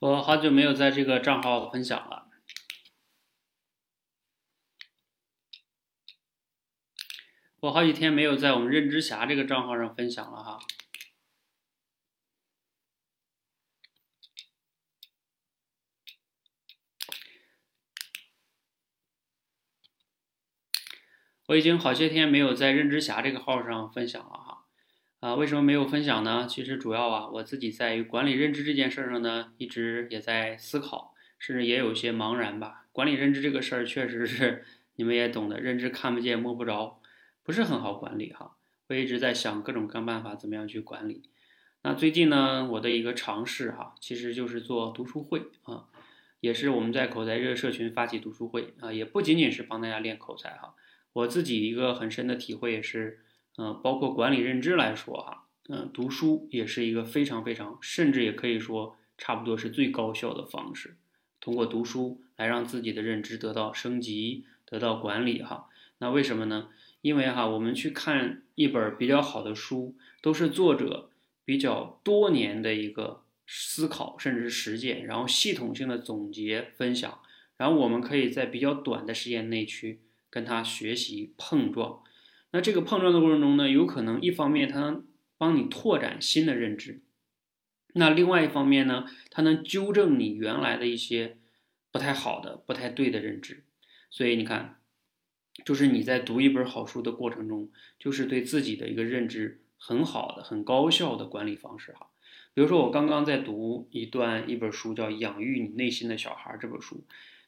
Speaker 1: 我好久没有在这个账号分享了，我好几天没有在我们认知侠这个账号上分享了哈。我已经好些天没有在认知侠这个号上分享了。啊，为什么没有分享呢？其实主要啊，我自己在于管理认知这件事上呢，一直也在思考，甚至也有些茫然吧。管理认知这个事儿，确实是你们也懂的，认知看不见摸不着，不是很好管理哈。我一直在想各种各办法，怎么样去管理。那最近呢，我的一个尝试哈，其实就是做读书会啊，也是我们在口才热社群发起读书会啊，也不仅仅是帮大家练口才哈。我自己一个很深的体会是。嗯，包括管理认知来说，哈，嗯，读书也是一个非常非常，甚至也可以说差不多是最高效的方式。通过读书来让自己的认知得到升级，得到管理，哈。那为什么呢？因为哈，我们去看一本比较好的书，都是作者比较多年的一个思考，甚至是实践，然后系统性的总结分享，然后我们可以在比较短的时间内去跟他学习碰撞。那这个碰撞的过程中呢，有可能一方面它能帮你拓展新的认知，那另外一方面呢，它能纠正你原来的一些不太好的、不太对的认知。所以你看，就是你在读一本好书的过程中，就是对自己的一个认知很好的、很高效的管理方式哈。比如说，我刚刚在读一段一本书，叫《养育你内心的小孩》这本书，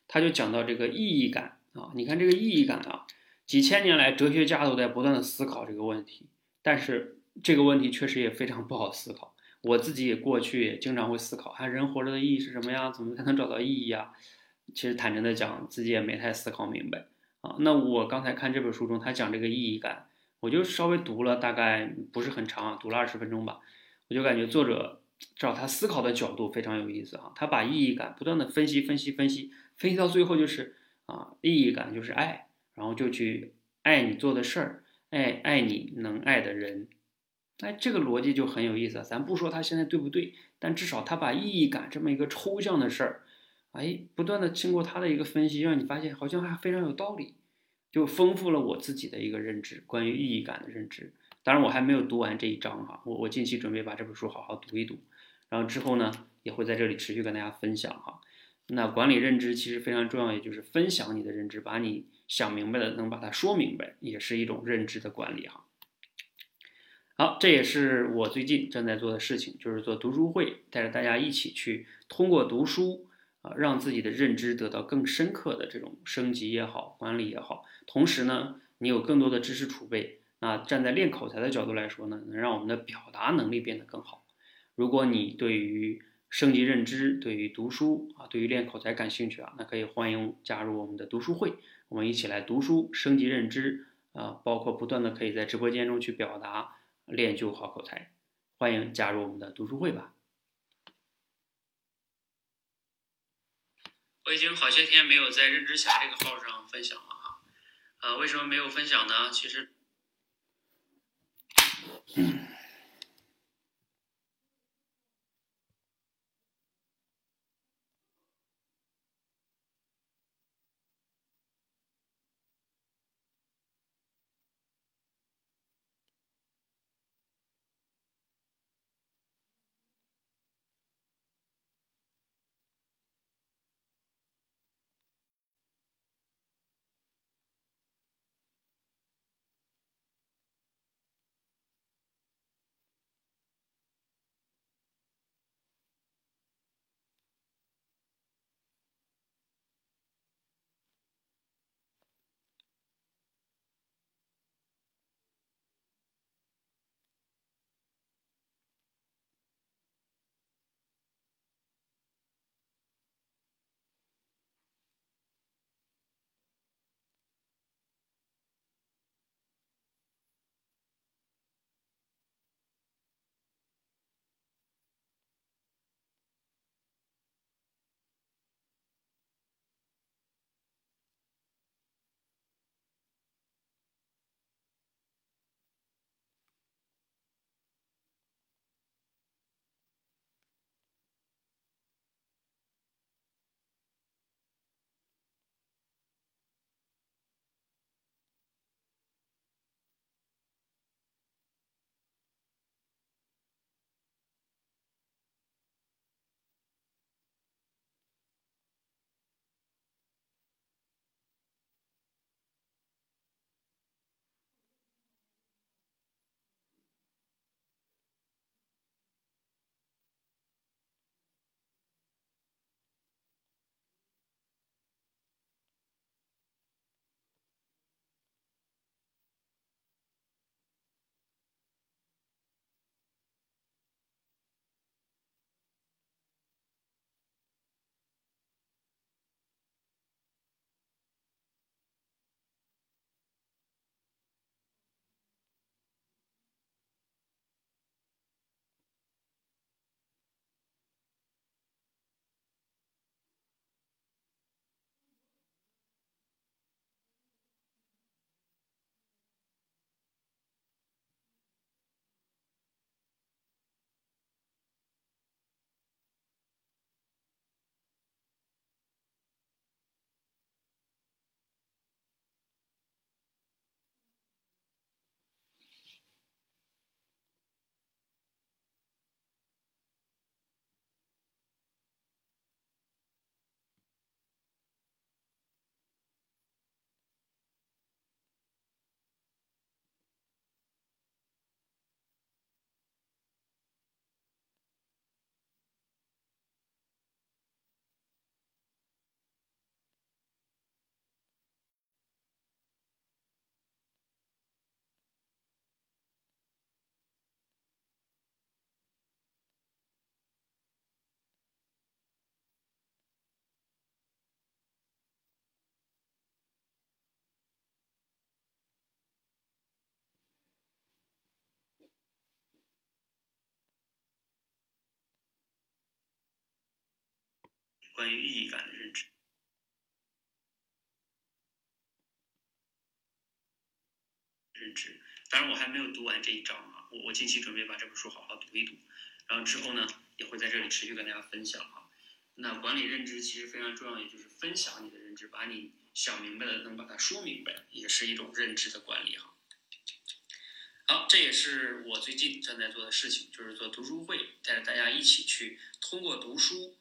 Speaker 1: 他就讲到这个意义感啊。你看这个意义感啊，几千年来哲学家都在不断的思考这个问题，但是这个问题确实也非常不好思考。我自己也过去也经常会思考，啊，人活着的意义是什么呀？怎么才能找到意义呀？其实坦诚的讲，自己也没太思考明白啊。那我刚才看这本书中，他讲这个意义感，我就稍微读了大概不是很长，读了二十分钟吧。我就感觉作者照他思考的角度非常有意思啊，他把意义感不断的分析分析分析，分析到最后就是啊，意义感就是爱，然后就去爱你做的事儿，爱爱你能爱的人，哎，这个逻辑就很有意思。咱不说他现在对不对，但至少他把意义感这么一个抽象的事儿，哎，不断的经过他的一个分析，让你发现好像还非常有道理，就丰富了我自己的一个认知，关于意义感的认知。当然我还没有读完这一章哈，我我近期准备把这本书好好读一读，然后之后呢也会在这里持续跟大家分享哈。那管理认知其实非常重要，也就是分享你的认知，把你想明白的能把它说明白，也是一种认知的管理哈。好，这也是我最近正在做的事情，就是做读书会，带着大家一起去通过读书啊，让自己的认知得到更深刻的这种升级也好，管理也好，同时呢，你有更多的知识储备。那站在练口才的角度来说呢，能让我们的表达能力变得更好。如果你对于升级认知、对于读书啊、对于练口才感兴趣啊，那可以欢迎加入我们的读书会，我们一起来读书、升级认知啊，包括不断的可以在直播间中去表达、练就好口才。欢迎加入我们的读书会吧！我已经好些天没有在认知侠这个号上分享了哈，呃，为什么没有分享呢？其实。关于意义感的认知。认知，当然我还没有读完这一章啊，我我近期准备把这本书好好读一读，然后之后呢也会在这里持续跟大家分享啊。那管理认知其实非常重要，也就是分享你的认知，把你想明白的能把它说明白，也是一种认知的管理哈。好，这也是我最近正在做的事情，就是做读书会，带着大家一起去通过读书，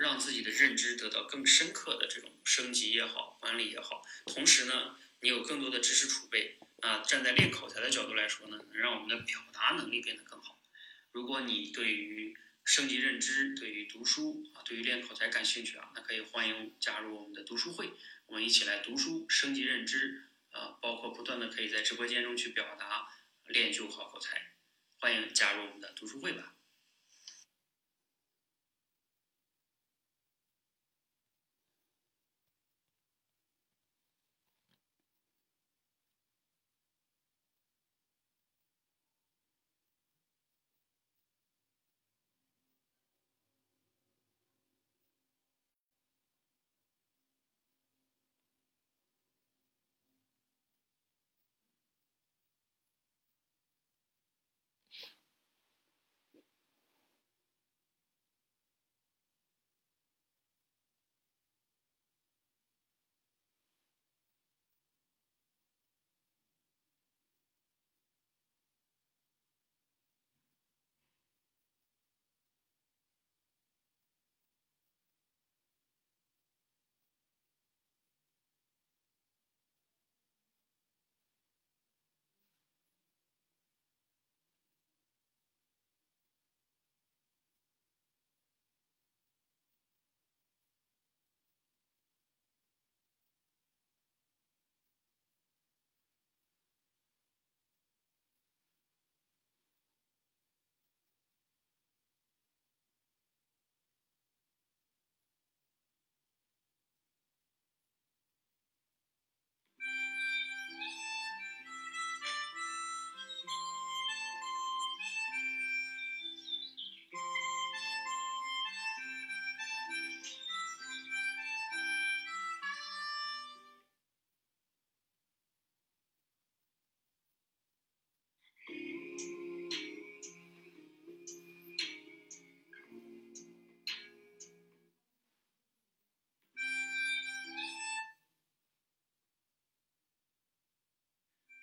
Speaker 1: 让自己的认知得到更深刻的这种升级也好，管理也好，同时呢，你有更多的知识储备。啊，站在练口才的角度来说呢，能让我们的表达能力变得更好。如果你对于升级认知、对于读书啊、对于练口才感兴趣啊，那可以欢迎加入我们的读书会，我们一起来读书、升级认知啊，包括不断的可以在直播间中去表达、练就好口才。欢迎加入我们的读书会吧。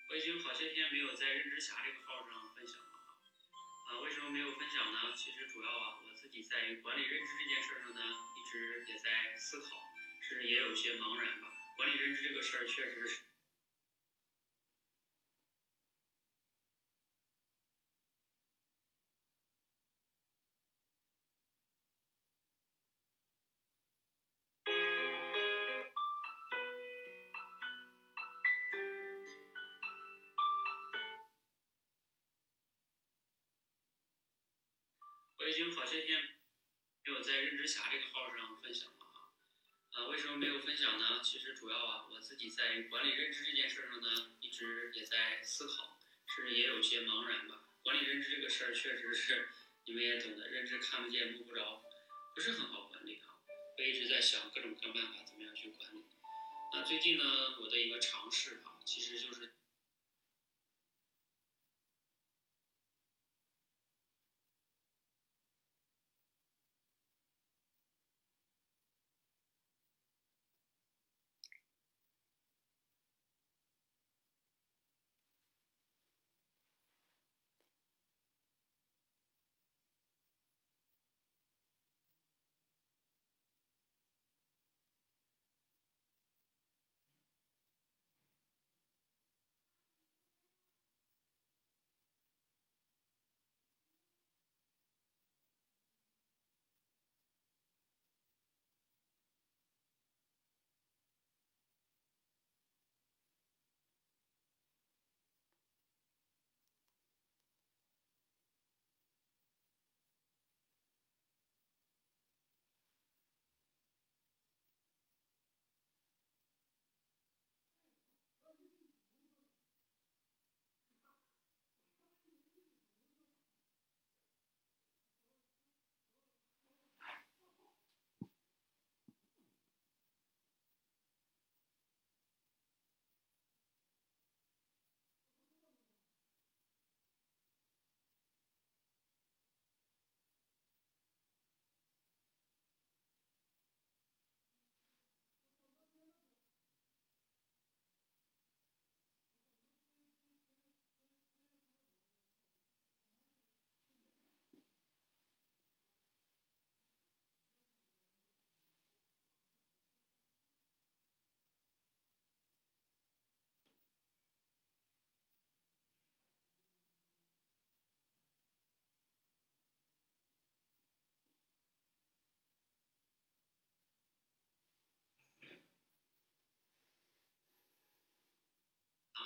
Speaker 1: 我已经好些天没有在认知侠这个号上分享了啊，啊，为什么没有分享呢？其实主要啊，我自己在管理认知这件事上呢，一直也在思考，甚至也有些茫然吧。管理认知这个事儿，确实是。侠这个号上分享了啊，啊，为什么没有分享呢？其实主要啊，我自己在管理认知这件事上呢，一直也在思考，甚至也有些茫然吧。管理认知这个事儿，确实是你们也懂得，认知看不见摸不着，不是很好管理啊。我一直在想各种各样办法，怎么样去管理。那最近呢，我的一个尝试啊，其实就是。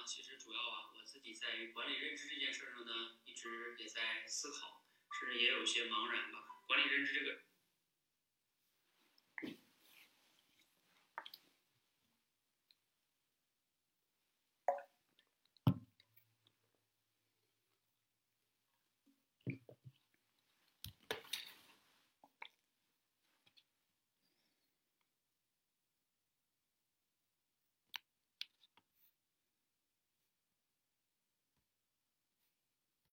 Speaker 1: 其实主要啊，我自己在管理认知这件事上呢，一直也在思考，甚至也有些茫然吧。管理认知这个。